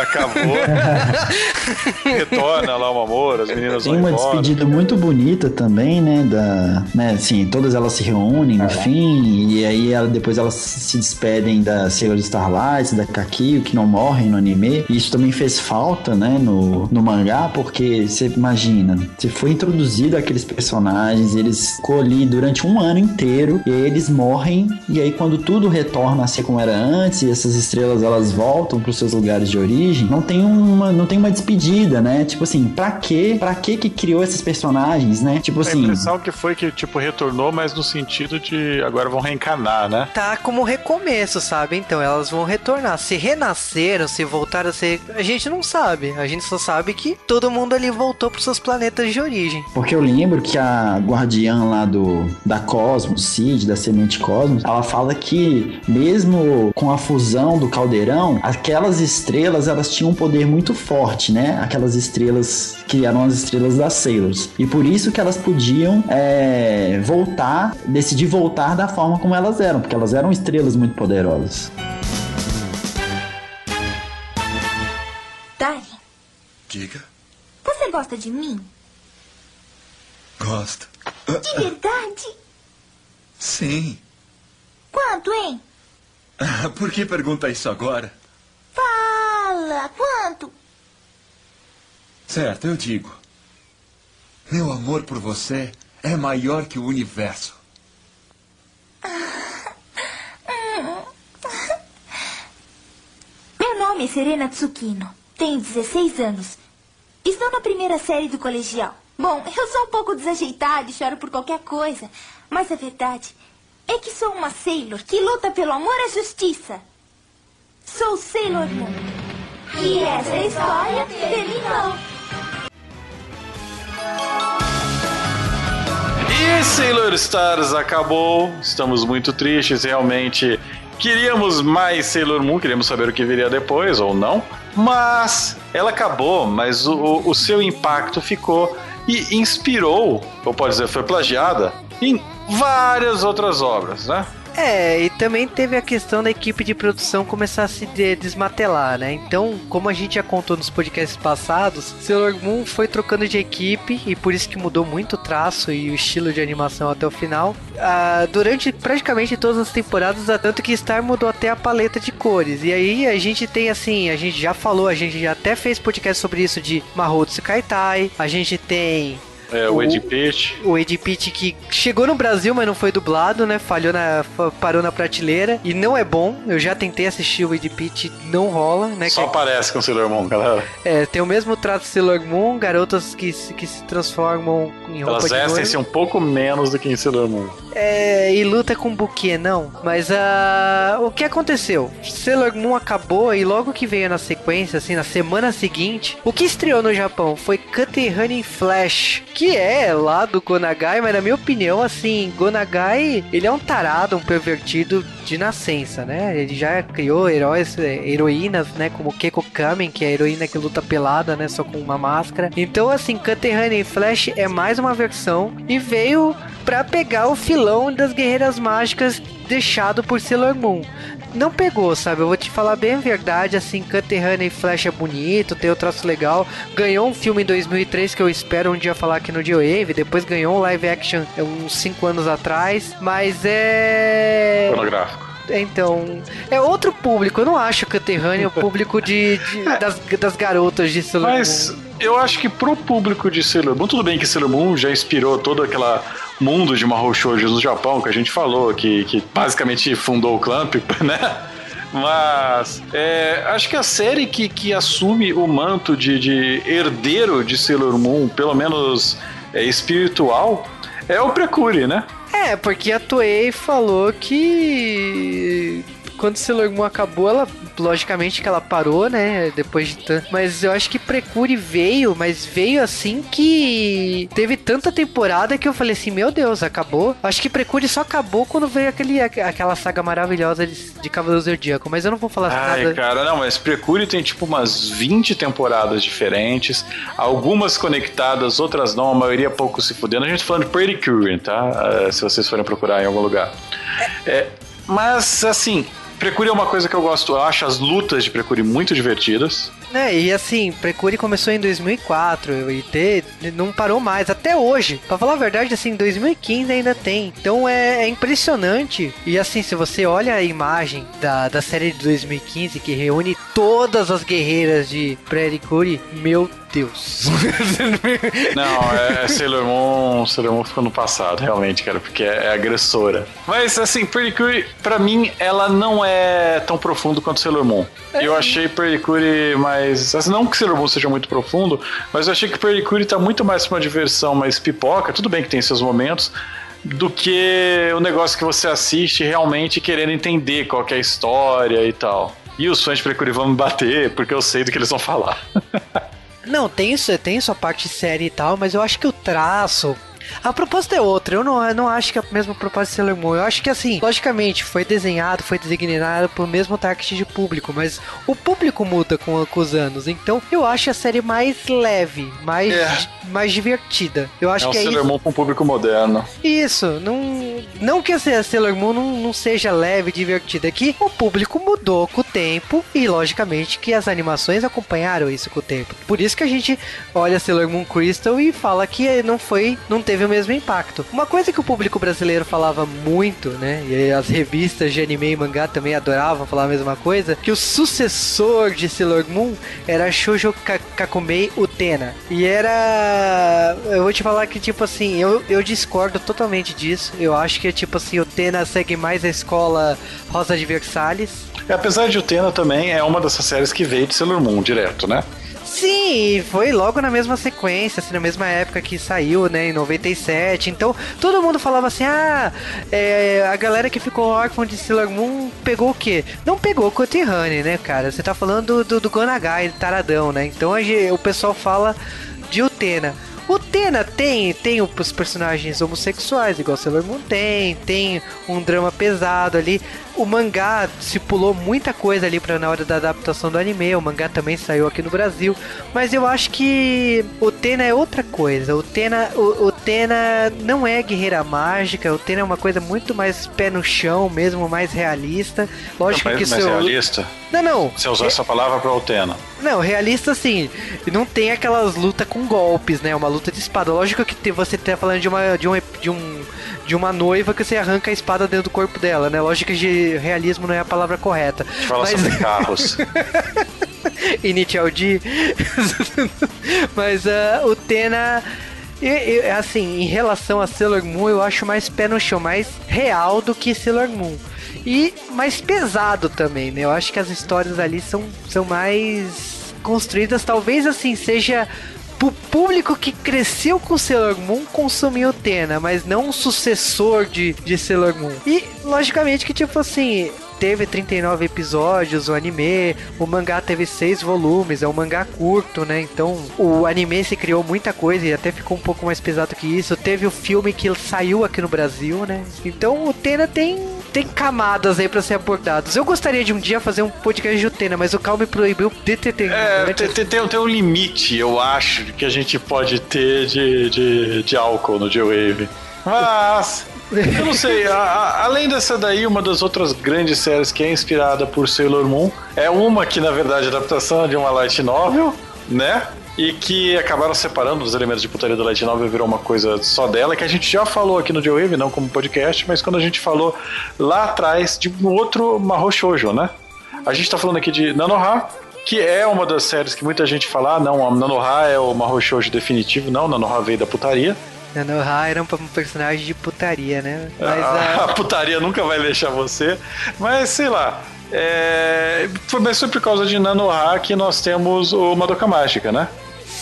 Acabou. [LAUGHS] Retorna lá o amor, as meninas
tem
vão
uma
embora.
despedida muito bonita também, né? Da, né, assim, todas elas se reúnem no fim, e aí ela, depois elas se despedem da Sailor Starlight, da Kakio, que não morrem no anime. E isso também fez falta, né, no, no mangá, porque você imagina, você foi introduzido aqueles personagens, eles ficou ali durante um ano inteiro, e aí eles morrem, e aí quando tudo retorna a ser como era antes, e essas estrelas elas voltam para os seus lugares de origem, não tem uma, não tem uma despedida, né? Tipo assim, pra quê? Pra quê que criou esses personagens, né? Tipo
A
assim,
impressão que foi que, tipo, retornou, mas no sentido de agora vão reencarnar, né?
Tá como recomeço, sabe? Então elas vão retornar. Se renasceram, se voltaram a ser. A gente não sabe. A gente só sabe que todo mundo ali voltou pros seus planetas de origem.
Porque eu lembro que a guardiã lá do da Cosmos, Cid, da Semente Cosmos, ela fala que mesmo com a fusão do caldeirão, aquelas estrelas elas tinham um poder muito forte, né? Aquelas estrelas que eram as estrelas das Sailors. E por isso que elas podiam é, voltar, decidir voltar da forma como elas eram, porque elas eram estrelas muito poderosas.
Darling,
Diga.
você gosta de mim?
Gosto.
De verdade?
Sim.
Quanto, hein?
Por que pergunta isso agora?
Fala! Quanto?
Certo, eu digo. Meu amor por você é maior que o universo.
Meu nome é Serena Tsukino. Tenho 16 anos. Estou na primeira série do colegial. Bom, eu sou um pouco desajeitada e choro por qualquer coisa. Mas a verdade é que sou uma Sailor que luta pelo amor a justiça. Sou Sailor Moon. E essa é história terminou.
E Sailor Stars acabou. Estamos muito tristes, realmente. Queríamos mais Sailor Moon, queríamos saber o que viria depois ou não. Mas ela acabou, mas o, o- seu impacto ficou e inspirou, ou pode dizer, foi plagiada em várias outras obras, né?
É, e também teve a questão da equipe de produção começar a se de- desmatelar, né? Então, como a gente já contou nos podcasts passados, Sailor Moon foi trocando de equipe e por isso que mudou muito o traço e o estilo de animação até o final. Ah, durante praticamente todas as temporadas, tanto que Star mudou até a paleta de cores. E aí a gente tem assim, a gente já falou, a gente já até fez podcast sobre isso de Mahotsu Kaitai, a gente tem
É, o
O-
Ed Pitt.
o Ed Pitt que chegou no Brasil, mas não foi dublado, né? Falhou na. parou na prateleira. E não é bom. Eu já tentei assistir o Ed Pitt, não rola, né?
Só
Que-
aparece com Sailor Moon, galera.
é, tem o mesmo traço de Sailor Moon, garotas que, se- que se transformam em roupa
Elas
de
vestem-se
noiva.
um pouco menos do que em Sailor Moon.
É, e luta com buquê, não. Mas ah, o que aconteceu? Sailor Moon acabou e logo que veio na sequência, assim, na semana seguinte, o que estreou no Japão foi Cut and Running Flash, que é lá do Gonagai, mas na minha opinião, assim, Gonagai, ele é um tarado, um pervertido de nascença, né? Ele já criou heróis, é, heroínas, né? Como Keiko Kamen, que é a heroína que luta pelada, né? Só com uma máscara. Então, assim, Cutter Honey Flash é mais uma versão e veio pra pegar o filão das Guerreiras Mágicas deixado por Sailor Moon não pegou, sabe? Eu vou te falar bem a verdade, assim, Cutter Honey Flash é bonito, tem o traço legal. Ganhou um filme em 2003 que eu espero um dia falar aqui no G-Wave, depois ganhou um live action uns 5 anos atrás, mas é...
Pornográfico.
Então, é outro público. Eu não acho que o Honey é o público de, de [LAUGHS] das, das garotas de Sailor
Mas
Moon.
eu acho que pro público de Sailor Moon, tudo bem que Sailor Moon já inspirou todo aquele mundo de Mahou Shoujo no Japão, que a gente falou, que, que basicamente fundou o Clamp, [LAUGHS] né? Mas é, acho que a série que, que assume o manto de, de herdeiro de Sailor Moon, pelo menos é, espiritual, é o Precure, né?
É, porque a Toei falou que quando Sailor Moon acabou, ela logicamente que ela parou, né? Depois de tanto. Mas eu acho que Precure veio, mas veio assim que teve tanta temporada que eu falei assim: Meu Deus, acabou. Acho que Precure só acabou quando veio aquele, aquela saga maravilhosa de, de Cavaleiro Zodíaco. Mas eu não vou falar
Ai,
nada.
cara, não, mas Precure tem tipo umas 20 temporadas diferentes, algumas conectadas, outras não, a maioria pouco se fudendo. A gente tá falando de Pretty Cure, tá? Uh, se vocês forem procurar em algum lugar. É, mas, assim, Precure é uma coisa que eu gosto, eu acho as lutas de Precure muito divertidas.
É, e assim, Precure começou em 2004 e ter, não parou mais, até hoje. Pra falar a verdade, assim, 2015 ainda tem. Então é, é, impressionante. E assim, se você olha a imagem da, da série de 2015 que reúne todas as guerreiras de Precure, meu Deus. [LAUGHS]
Não, é, é Sailor Moon, Sailor Moon ficou no passado, realmente, cara, porque é, é agressora. Mas assim, Pretty Cure, pra mim, ela não é tão profundo quanto Sailor Moon. É. Eu achei Pretty Cure mais. Assim, não que Sailor Moon seja muito profundo, mas eu achei que Pretty Cure tá muito mais pra uma diversão mais pipoca. Tudo bem que tem seus momentos, do que o negócio que você assiste realmente querendo entender qual é a história e tal. E os fãs de Precure vão me bater, porque eu sei do que eles vão falar. [LAUGHS]
Não, tem isso, tem sua parte séria e tal, mas eu acho que o traço, a proposta é outra, eu não, eu não acho que é a mesma proposta de Sailor Moon. Eu acho que assim, logicamente, foi desenhado, foi designado pro mesmo target de público, mas o público muda com, com os anos. Então eu acho a série mais leve, mais, é. mais divertida. Eu acho
é
que é
Sailor
isso.
Moon com público moderno.
Isso, não, não que a Sailor Moon não, não seja leve e divertida, é que o público mudou com o tempo e logicamente que as animações acompanharam isso com o tempo. Por isso que a gente olha Sailor Moon Crystal e fala que não foi, não teve o mesmo impacto. Uma coisa que o público brasileiro falava muito, né? E as revistas de anime e mangá também adoravam falar a mesma coisa, que o sucessor de Sailor Moon era Shoujo Kakumei Utena. E era eu vou te falar que tipo assim, eu, eu discordo totalmente disso. Eu acho que tipo assim, Utena segue mais a escola Rosa de Versalhes.
É, apesar de Utena também é uma dessas séries que veio de Sailor Moon direto, né?
Sim, foi logo na mesma sequência, assim, na mesma época que saiu, né, em 97. Então, todo mundo falava assim: ah, é, a galera que ficou órfã de Sailor Moon pegou o quê? Não pegou Kotirane, né, cara? Você tá falando do, do Gonagai, Taradão, né? Então a, o pessoal fala de Utena. O Tena tem, tem os personagens homossexuais, igual Sailor Moon tem, tem um drama pesado ali. O mangá se pulou muita coisa ali para na hora da adaptação do anime. O mangá também saiu aqui no Brasil, mas eu acho que o Tena é outra coisa. O Tena, o, o Tena não é guerreira mágica. O Tena é uma coisa muito mais pé no chão, mesmo mais realista. Lógico
não,
que
mais
seu...
realista.
Não, não.
Você usou é... essa palavra para o Tena.
Não, realista sim. Não tem aquelas lutas com golpes, né? Uma luta de espada. Lógico que você tá falando de uma de um de um de uma noiva que você arranca a espada dentro do corpo dela, né? Lógico que realismo não é a palavra correta.
Fala mas... sobre carros. [LAUGHS]
Initial D. [LAUGHS] mas uh, o Tena e, e, assim, em relação a Sailor Moon, eu acho mais pé no chão, mais real do que Sailor Moon. E mais pesado também, né? Eu acho que as histórias ali são, são mais construídas, talvez assim, seja pro público que cresceu com Sailor Moon consumir o Tena, mas não um sucessor de, de Sailor Moon. E, logicamente, que tipo assim, teve 39 episódios o anime, o mangá teve 6 volumes, é um mangá curto, né? Então o anime se criou muita coisa e até ficou um pouco mais pesado que isso. Teve o filme que saiu aqui no Brasil, né? Então o Tena tem tem camadas aí pra ser abordados. Eu gostaria de um dia fazer um podcast de Utena, mas o Cal me proibiu de ter.
É, tem, tem, um limite, eu acho, que a gente pode ter de, de, de álcool no J-Wave. Mas. Eu não sei, a, a, além dessa daí, uma das outras grandes séries que é inspirada por Sailor Moon é uma que, na verdade, é adaptação de uma light novel, né? E que acabaram separando os elementos de putaria da Light Novel virou uma coisa só dela, que a gente já falou aqui no J-Wave, não como podcast, mas quando a gente falou lá atrás de um outro Mahou Shoujo, né? A gente tá falando aqui de Nanoha, que é uma das séries que muita gente fala, ah, não, Nanoha é o Mahou Shoujo definitivo, não, Nanoha veio da putaria.
Nanoha era um personagem de putaria, né?
Mas, a, [LAUGHS] a putaria nunca vai deixar você, mas sei lá, é, foi por causa de Nanoha que nós temos o Madoka Mágica, né?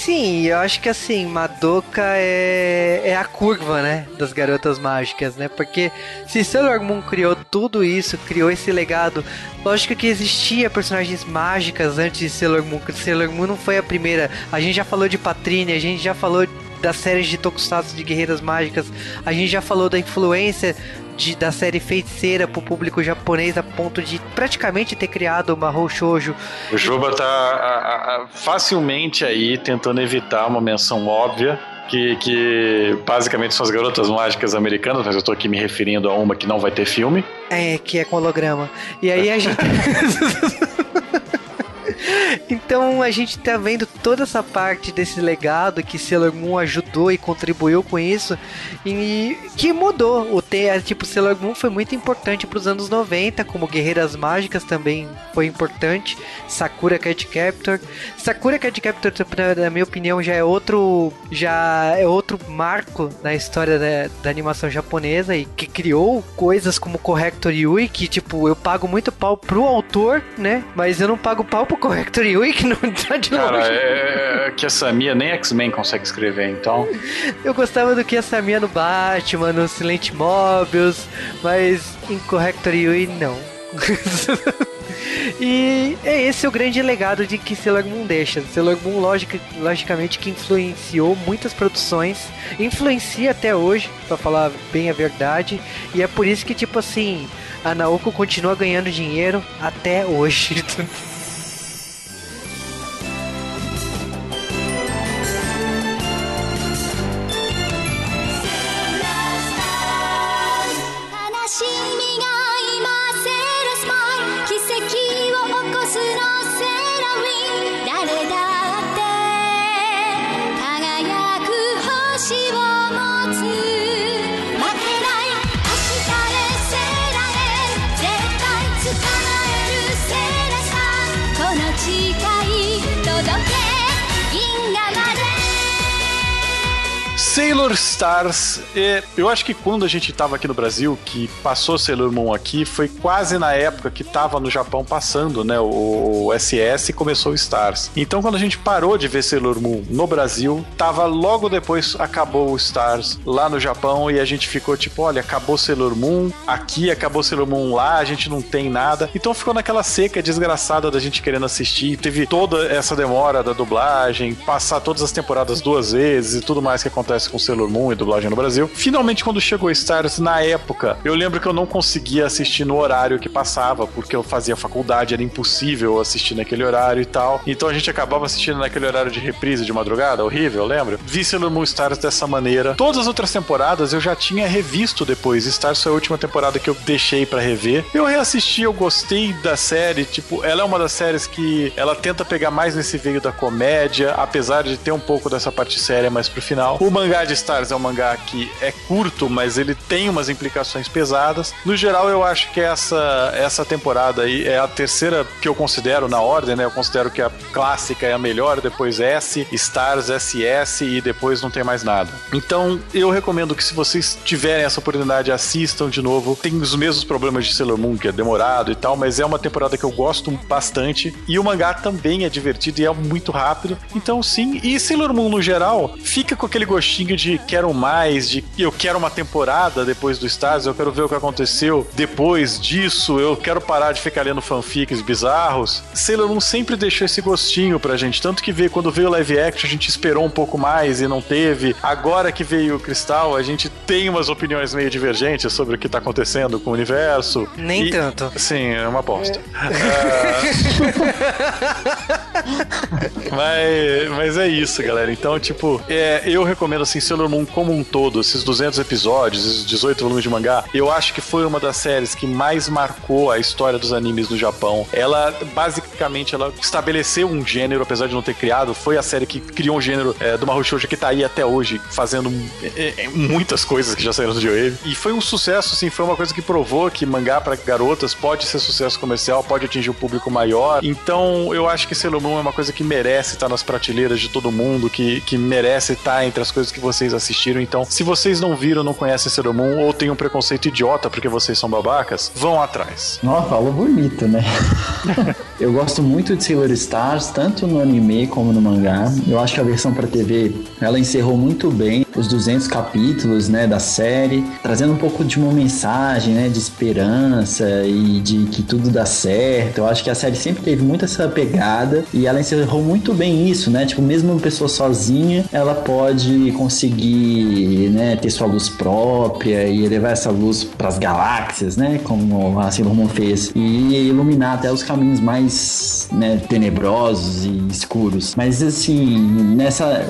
Sim, eu acho que assim, Madoka é, é a curva, né? Das garotas mágicas, né? Porque se Sailor Moon criou tudo isso, criou esse legado, lógico que existia personagens mágicas antes de Sailor Moon. Sailor Moon não foi a primeira. A gente já falou de Patrine, a gente já falou das séries de Tokusatsu de guerreiras mágicas, a gente já falou da influência de, da série Feiticeira pro público japonês a ponto de praticamente ter criado uma Shoujo.
O Juba tá a, a, facilmente aí tentando evitar uma menção óbvia que, que, basicamente são as garotas mágicas americanas, mas eu tô aqui me referindo a uma que não vai ter filme.
É, que é com holograma. E aí a gente. [LAUGHS] [LAUGHS] Então a gente tá vendo toda essa parte desse legado que Sailor Moon ajudou e contribuiu com isso e que mudou. O te, tipo Sailor Moon foi muito importante para os anos 90, como Guerreiras Mágicas também foi importante. Sakura Card Captor. Sakura Card Captor, na minha opinião, já é outro já é outro marco na história da, da animação japonesa e que criou coisas como Corrector Yui, que tipo, eu pago muito pau pro autor, né? Mas eu não pago pau pro Corrector Yui que não tá de
Cara, longe. É, é que a Samia nem X-Men consegue escrever, então.
Eu gostava do que a Samia no Batman, no Silent Mobius, mas em Corrector Yui não. [LAUGHS] e é esse o grande legado de que Sailor Moon deixa. Sailor Moon, logica, logicamente, que influenciou muitas produções, influencia até hoje, para falar bem a verdade, e é por isso que, tipo assim, a Naoko continua ganhando dinheiro até hoje. [LAUGHS]
'Sailor Stars, eu acho que quando a gente tava aqui no Brasil, que passou Sailor Moon aqui, foi quase na época que tava no Japão passando, né? O SS e começou o Stars. Então quando a gente parou de ver Sailor Moon no Brasil, tava logo depois acabou o Stars lá no Japão e a gente ficou tipo, olha, acabou Sailor Moon, aqui acabou Sailor Moon lá, a gente não tem nada. Então ficou naquela seca desgraçada da gente querendo assistir. Teve toda essa demora da dublagem, passar todas as temporadas duas vezes e tudo mais que acontece com Sailor Moon e dublagem no Brasil. Finalmente, quando chegou Stars, na época, eu lembro que eu não conseguia assistir no horário que passava, porque eu fazia faculdade, era impossível assistir naquele horário e tal. Então a gente acabava assistindo naquele horário de reprise de madrugada, horrível, lembra? Vi Sailor Moon Stars dessa maneira. Todas as outras temporadas eu já tinha revisto depois. Stars foi a última temporada que eu deixei para rever. Eu reassisti, eu gostei da série. Tipo, ela é uma das séries que ela tenta pegar mais nesse veio da comédia, apesar de ter um pouco dessa parte séria mais pro final. O mangá de Stars é um mangá que é curto, mas ele tem umas implicações pesadas. No geral, eu acho que essa, essa temporada aí é a terceira que eu considero na ordem, né? Eu considero que a clássica é a melhor, depois S, Stars, SS e depois não tem mais nada. Então, eu recomendo que se vocês tiverem essa oportunidade, assistam de novo. Tem os mesmos problemas de Sailor Moon, que é demorado e tal, mas é uma temporada que eu gosto bastante. E o mangá também é divertido e é muito rápido. Então, sim. E Sailor Moon, no geral, fica com aquele gostinho gostinho de quero mais, de eu quero uma temporada depois do Stars, eu quero ver o que aconteceu depois disso, eu quero parar de ficar lendo fanfics bizarros. Sailor Moon sempre deixou esse gostinho pra gente, tanto que veio, quando veio o live action a gente esperou um pouco mais e não teve. Agora que veio o Cristal, a gente tem umas opiniões meio divergentes sobre o que tá acontecendo com o universo.
Nem
E-
tanto.
Sim, é uma aposta. [LAUGHS] mas, mas é isso, galera. Então, tipo, é, eu recomendo assim Sailor Moon como um todo, esses 200 episódios, esses 18 volumes de mangá. Eu acho que foi uma das séries que mais marcou a história dos animes no Japão. Ela basicamente ela estabeleceu um gênero, apesar de não ter criado, foi a série que criou um gênero é, do Mahou Shoujo que tá aí até hoje, fazendo é, é, muitas coisas que já saíram do J-Wave. E foi um sucesso, assim, foi uma coisa que provou que mangá pra garotas pode ser sucesso comercial, pode atingir um público maior. Então, eu acho que Sailor Moon é uma coisa que merece estar nas prateleiras de todo mundo, que, que merece estar entre as coisas que vocês assistiram. Então, se vocês não viram, não conhecem Sailor Moon ou têm um preconceito idiota porque vocês são babacas, vão atrás.
Nossa, falou bonito, né? [LAUGHS] eu gosto muito de Sailor Stars, tanto no anime como no mangá. Eu acho que a versão para TV, ela encerrou muito bem os 200 capítulos, né, da série, trazendo um pouco de uma mensagem, né, de esperança e de que tudo dá certo. Eu acho que a série sempre teve muito essa pegada e ela encerrou muito bem isso, né? Tipo, mesmo uma pessoa sozinha, ela pode conseguir, né, ter sua luz própria e levar essa luz para as galáxias, né, como a Sailor Moon fez e iluminar até os caminhos mais, né, tenebrosos e escuros. Mas assim, nessa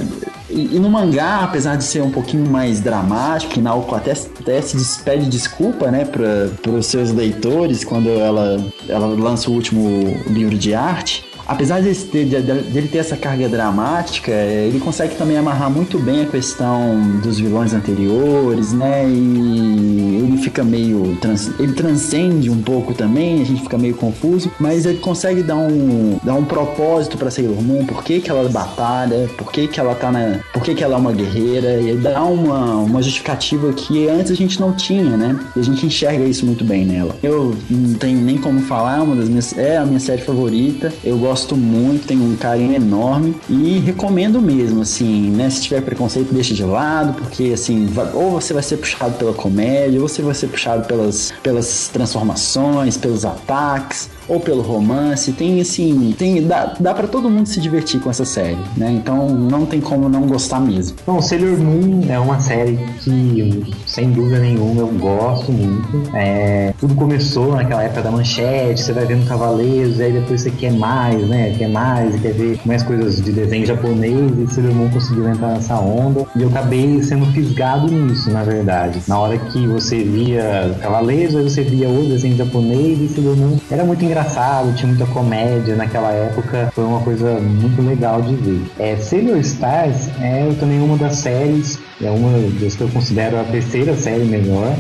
e, e no mangá, apesar de ser um pouquinho mais dramático, que Naoko até, até se despede desculpa, né, para os seus leitores quando ela, ela lança o último livro de arte. Apesar de- de- dele ter essa carga dramática, eh, ele consegue também amarrar muito bem a questão dos vilões anteriores, né? E ele fica meio. trans- ele transcende um pouco também, a gente fica meio confuso, mas ele consegue dar um, dar um propósito pra Sailor Moon, por que, que ela batalha, por que, que ela tá na. por que, que ela é uma guerreira, e dá uma, uma justificativa que antes a gente não tinha, né? E a gente enxerga isso muito bem nela. Eu não tenho nem como falar, uma das minhas, é a minha série favorita. Eu gosto muito, tenho um carinho enorme e recomendo mesmo, assim, né? Se tiver preconceito, deixa de lado, porque assim, ou você vai ser puxado pela comédia, ou você vai ser puxado pelas, pelas transformações, pelos ataques ou pelo romance, tem assim, tem dá, dá para todo mundo se divertir com essa série, né? Então não tem como não gostar mesmo.
Bom, Sailor Moon é uma série que, sem dúvida nenhuma, eu gosto muito. É, tudo começou naquela época da manchete, você vai vendo Cavaleiros, aí depois você quer mais, né? Quer mais, quer ver mais coisas de desenho japonês, e Sailor conseguiu entrar nessa onda. E eu acabei sendo fisgado nisso, na verdade. Na hora que você via Cavaleiros, aí você via o desenho japonês e Sailor era muito engraçado, tinha muita comédia naquela época, foi uma coisa muito legal de ver. É, Sailor Stars é também uma das séries, é uma das que eu considero a terceira série melhor,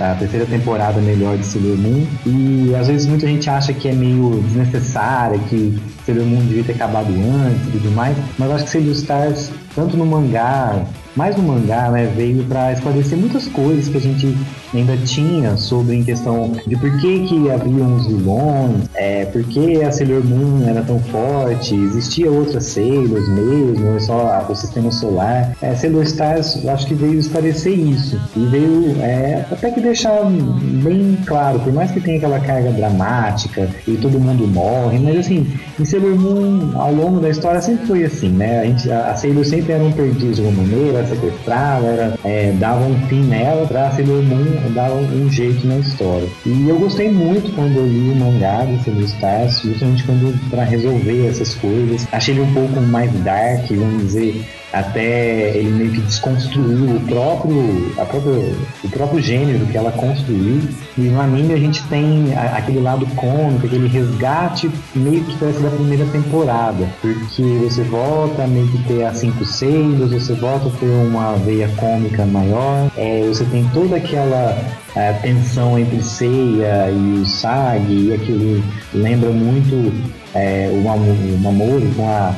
a terceira temporada melhor de Sailor Moon, e às vezes muita gente acha que é meio desnecessária, que Sailor Moon devia ter acabado antes e tudo mais, mas acho que Sailor Stars, tanto no mangá, mais no mangá, né, veio para esclarecer muitas coisas que a gente ainda tinha sobre em questão de por que que haviam os vilões, é, por que a Sailor Moon era tão forte, existia outras Sailors mesmo, só o sistema solar. É, Sailor Stars, acho que veio esclarecer isso e veio é, até que deixar bem claro, por mais que tenha aquela carga dramática e todo mundo morre, mas assim, em Sailor Moon, ao longo da história sempre foi assim, né? A, gente, a Sailor sempre era um perdido de alguma maneira, era sequestrada, era, é, dava um fim nela pra Sailor Moon um, um jeito na história. E eu gostei muito quando eu li o mangá do Sailor Stars, justamente quando para resolver essas coisas. Achei ele um pouco mais dark, vamos dizer, até ele meio que desconstruiu o próprio, a própria, o próprio gênero que ela construiu. E no anime a gente tem a- aquele lado cômico, aquele resgate meio que parece da primeira temporada, porque você volta a meio que ter as cinco seios, você volta a ter uma veia cômica maior, é, você tem toda aquela é, tensão entre Seiya e o Sag, e aquilo lembra muito é, o Mamoru o Mamoru com a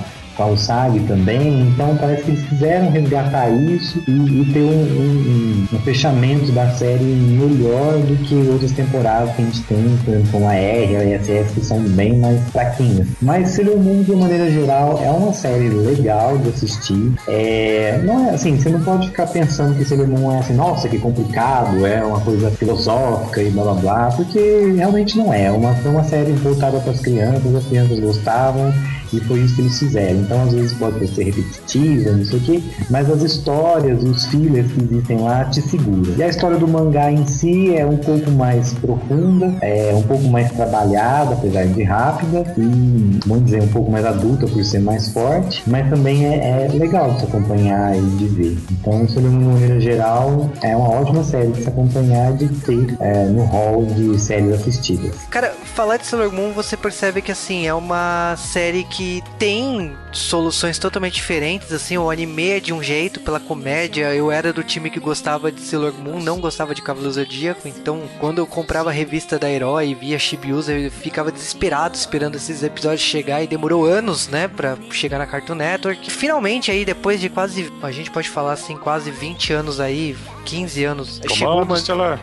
Usagi também. Então parece que eles quiseram resgatar isso e, e ter um, um, um, fechamento da série melhor do que outras temporadas que a gente tem, por exemplo, como a R, a ESS, que são bem mais fraquinhas. Mas Sailor Moon, de maneira geral, é uma série legal de assistir. É, não é assim, você não pode ficar pensando que Sailor Moon é assim, nossa, que complicado, é uma coisa filosófica e blá blá blá, porque realmente não é. Uma, foi uma série voltada para as crianças, as crianças gostavam e foi isso que eles fizeram. Então, às vezes pode ser repetitiva, não sei o quê, mas as histórias, os fillers que existem lá te seguram. E a história do mangá em si é um pouco mais profunda, é um pouco mais trabalhada, apesar de rápida, e vamos dizer, um pouco mais adulta por ser mais forte, mas também é, é legal de se acompanhar e de ver. Então, sobre uma maneira geral, é uma ótima série de se acompanhar de ter é, no hall de séries assistidas.
Cara, falar de Sailor Moon, você percebe que assim, é uma série que tem soluções totalmente diferentes, assim, o anime é de um jeito, pela comédia, eu era do time que gostava de Sailor Moon, não gostava de Cavaleiro Zodíaco, então quando eu comprava a revista da Herói e via Chibiusa, eu ficava desesperado esperando esses episódios chegar e demorou anos, né, pra chegar na Cartoon Network. Finalmente aí, depois de quase, a gente pode falar assim, quase 20 anos aí, 15 anos, chegou, man...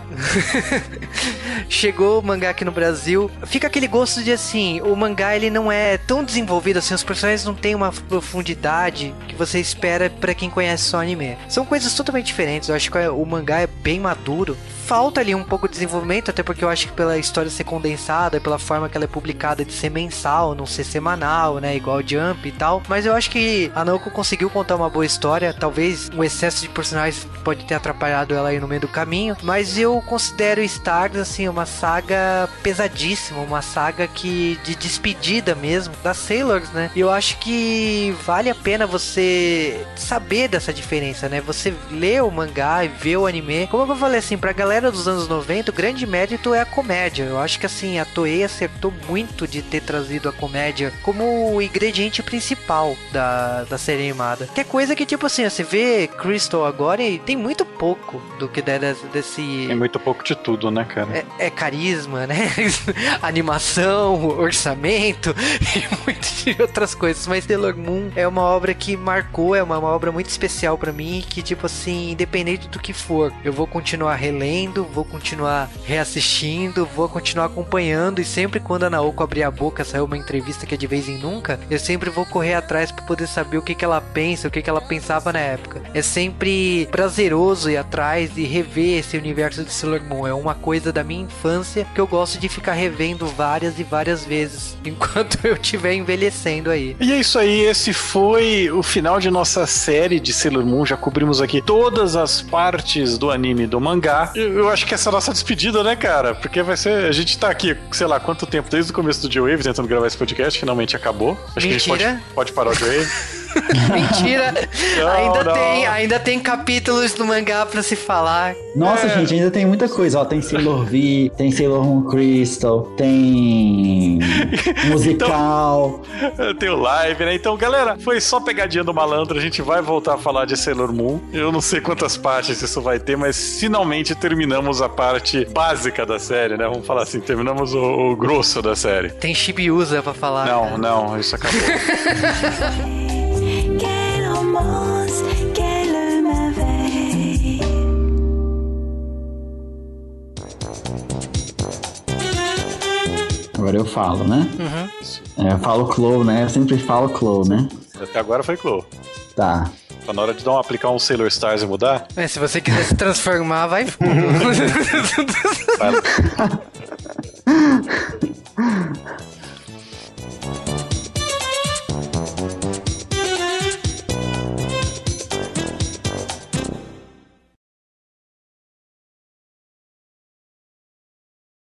[LAUGHS] chegou o mangá aqui no Brasil. Fica aquele gosto de assim, o mangá ele não é tão desenvolvido assim, os personagens não têm uma profundidade que você espera para quem conhece só anime. São coisas totalmente diferentes. Eu acho que o mangá é bem maduro. Falta ali um pouco de desenvolvimento, até porque eu acho que pela história ser condensada, pela forma que ela é publicada de ser mensal, não ser semanal, né, igual Jump e tal. Mas eu acho que a Naoko conseguiu contar uma boa história. Talvez o excesso de personagens pode ter atrapalhado ela aí no meio do caminho, mas eu considero Stars assim uma saga pesadíssima, uma saga que de despedida mesmo das Sailors, né? E eu acho que vale a pena você saber dessa diferença, né? Você lê o mangá e vê o anime. Como eu falei assim, pra galera dos anos 90, o grande mérito é a comédia. Eu acho que assim, a Toei acertou muito de ter trazido a comédia como o ingrediente principal da, da série animada. Que é coisa que, tipo assim, você vê Crystal agora e tem muito pouco do que desse. desse...
Tem muito pouco de tudo, né, cara?
É, é carisma, né? [LAUGHS] Animação, orçamento [LAUGHS] e muitas outras coisas. Mas Sailor Moon é uma obra que marcou, é uma, uma obra muito especial para mim. Que, tipo assim, independente do que for, eu vou continuar relendo, vou continuar reassistindo, vou continuar acompanhando. E sempre quando a Naoko abrir a boca, saiu uma entrevista que é de vez em nunca, eu sempre vou correr atrás para poder saber o que, que ela pensa, o que, que ela pensava na época. É sempre prazeroso ir atrás e rever esse universo de Sailor Moon. É uma coisa da minha infância que eu gosto de ficar revendo várias e várias vezes [LAUGHS] enquanto eu estiver envelhecendo aí.
E é isso aí, esse foi o final de nossa série de Sailor Moon. Já cobrimos aqui todas as partes do anime e do mangá. Eu, acho que essa é a nossa despedida, né, cara? Porque vai ser. A gente tá aqui, sei lá, quanto tempo, desde o começo do J-Wave, tentando gravar esse podcast, finalmente acabou. Acho
Mentira.
que a gente pode, pode parar o J-Wave. [LAUGHS] [LAUGHS]
Mentira!
Não,
ainda
não.
tem, ainda tem capítulos do mangá pra se falar.
Nossa,
É.
gente, ainda tem muita coisa. Ó, tem Sailor V, tem Sailor Moon Crystal, tem [LAUGHS] musical.
Tem o live, né? Então, galera, foi só pegadinha do malandro. A gente vai voltar a falar de Sailor Moon. Eu não sei quantas partes isso vai ter, mas finalmente terminamos a parte básica da série, né? Vamos falar assim, terminamos o, o grosso da série.
Tem Shibiusa pra falar.
Não, não, isso acabou. [LAUGHS]
Romance, quelle.
Agora eu falo, né?
Uhum.
É, eu falo Clow, né? Eu sempre falo Clow, né?
Até agora foi Clo.
Tá.
Tá na hora de dar um, aplicar um Sailor Stars e mudar?
É, se você quiser se transformar, vai fundo. [LAUGHS]
Vai. [LAUGHS]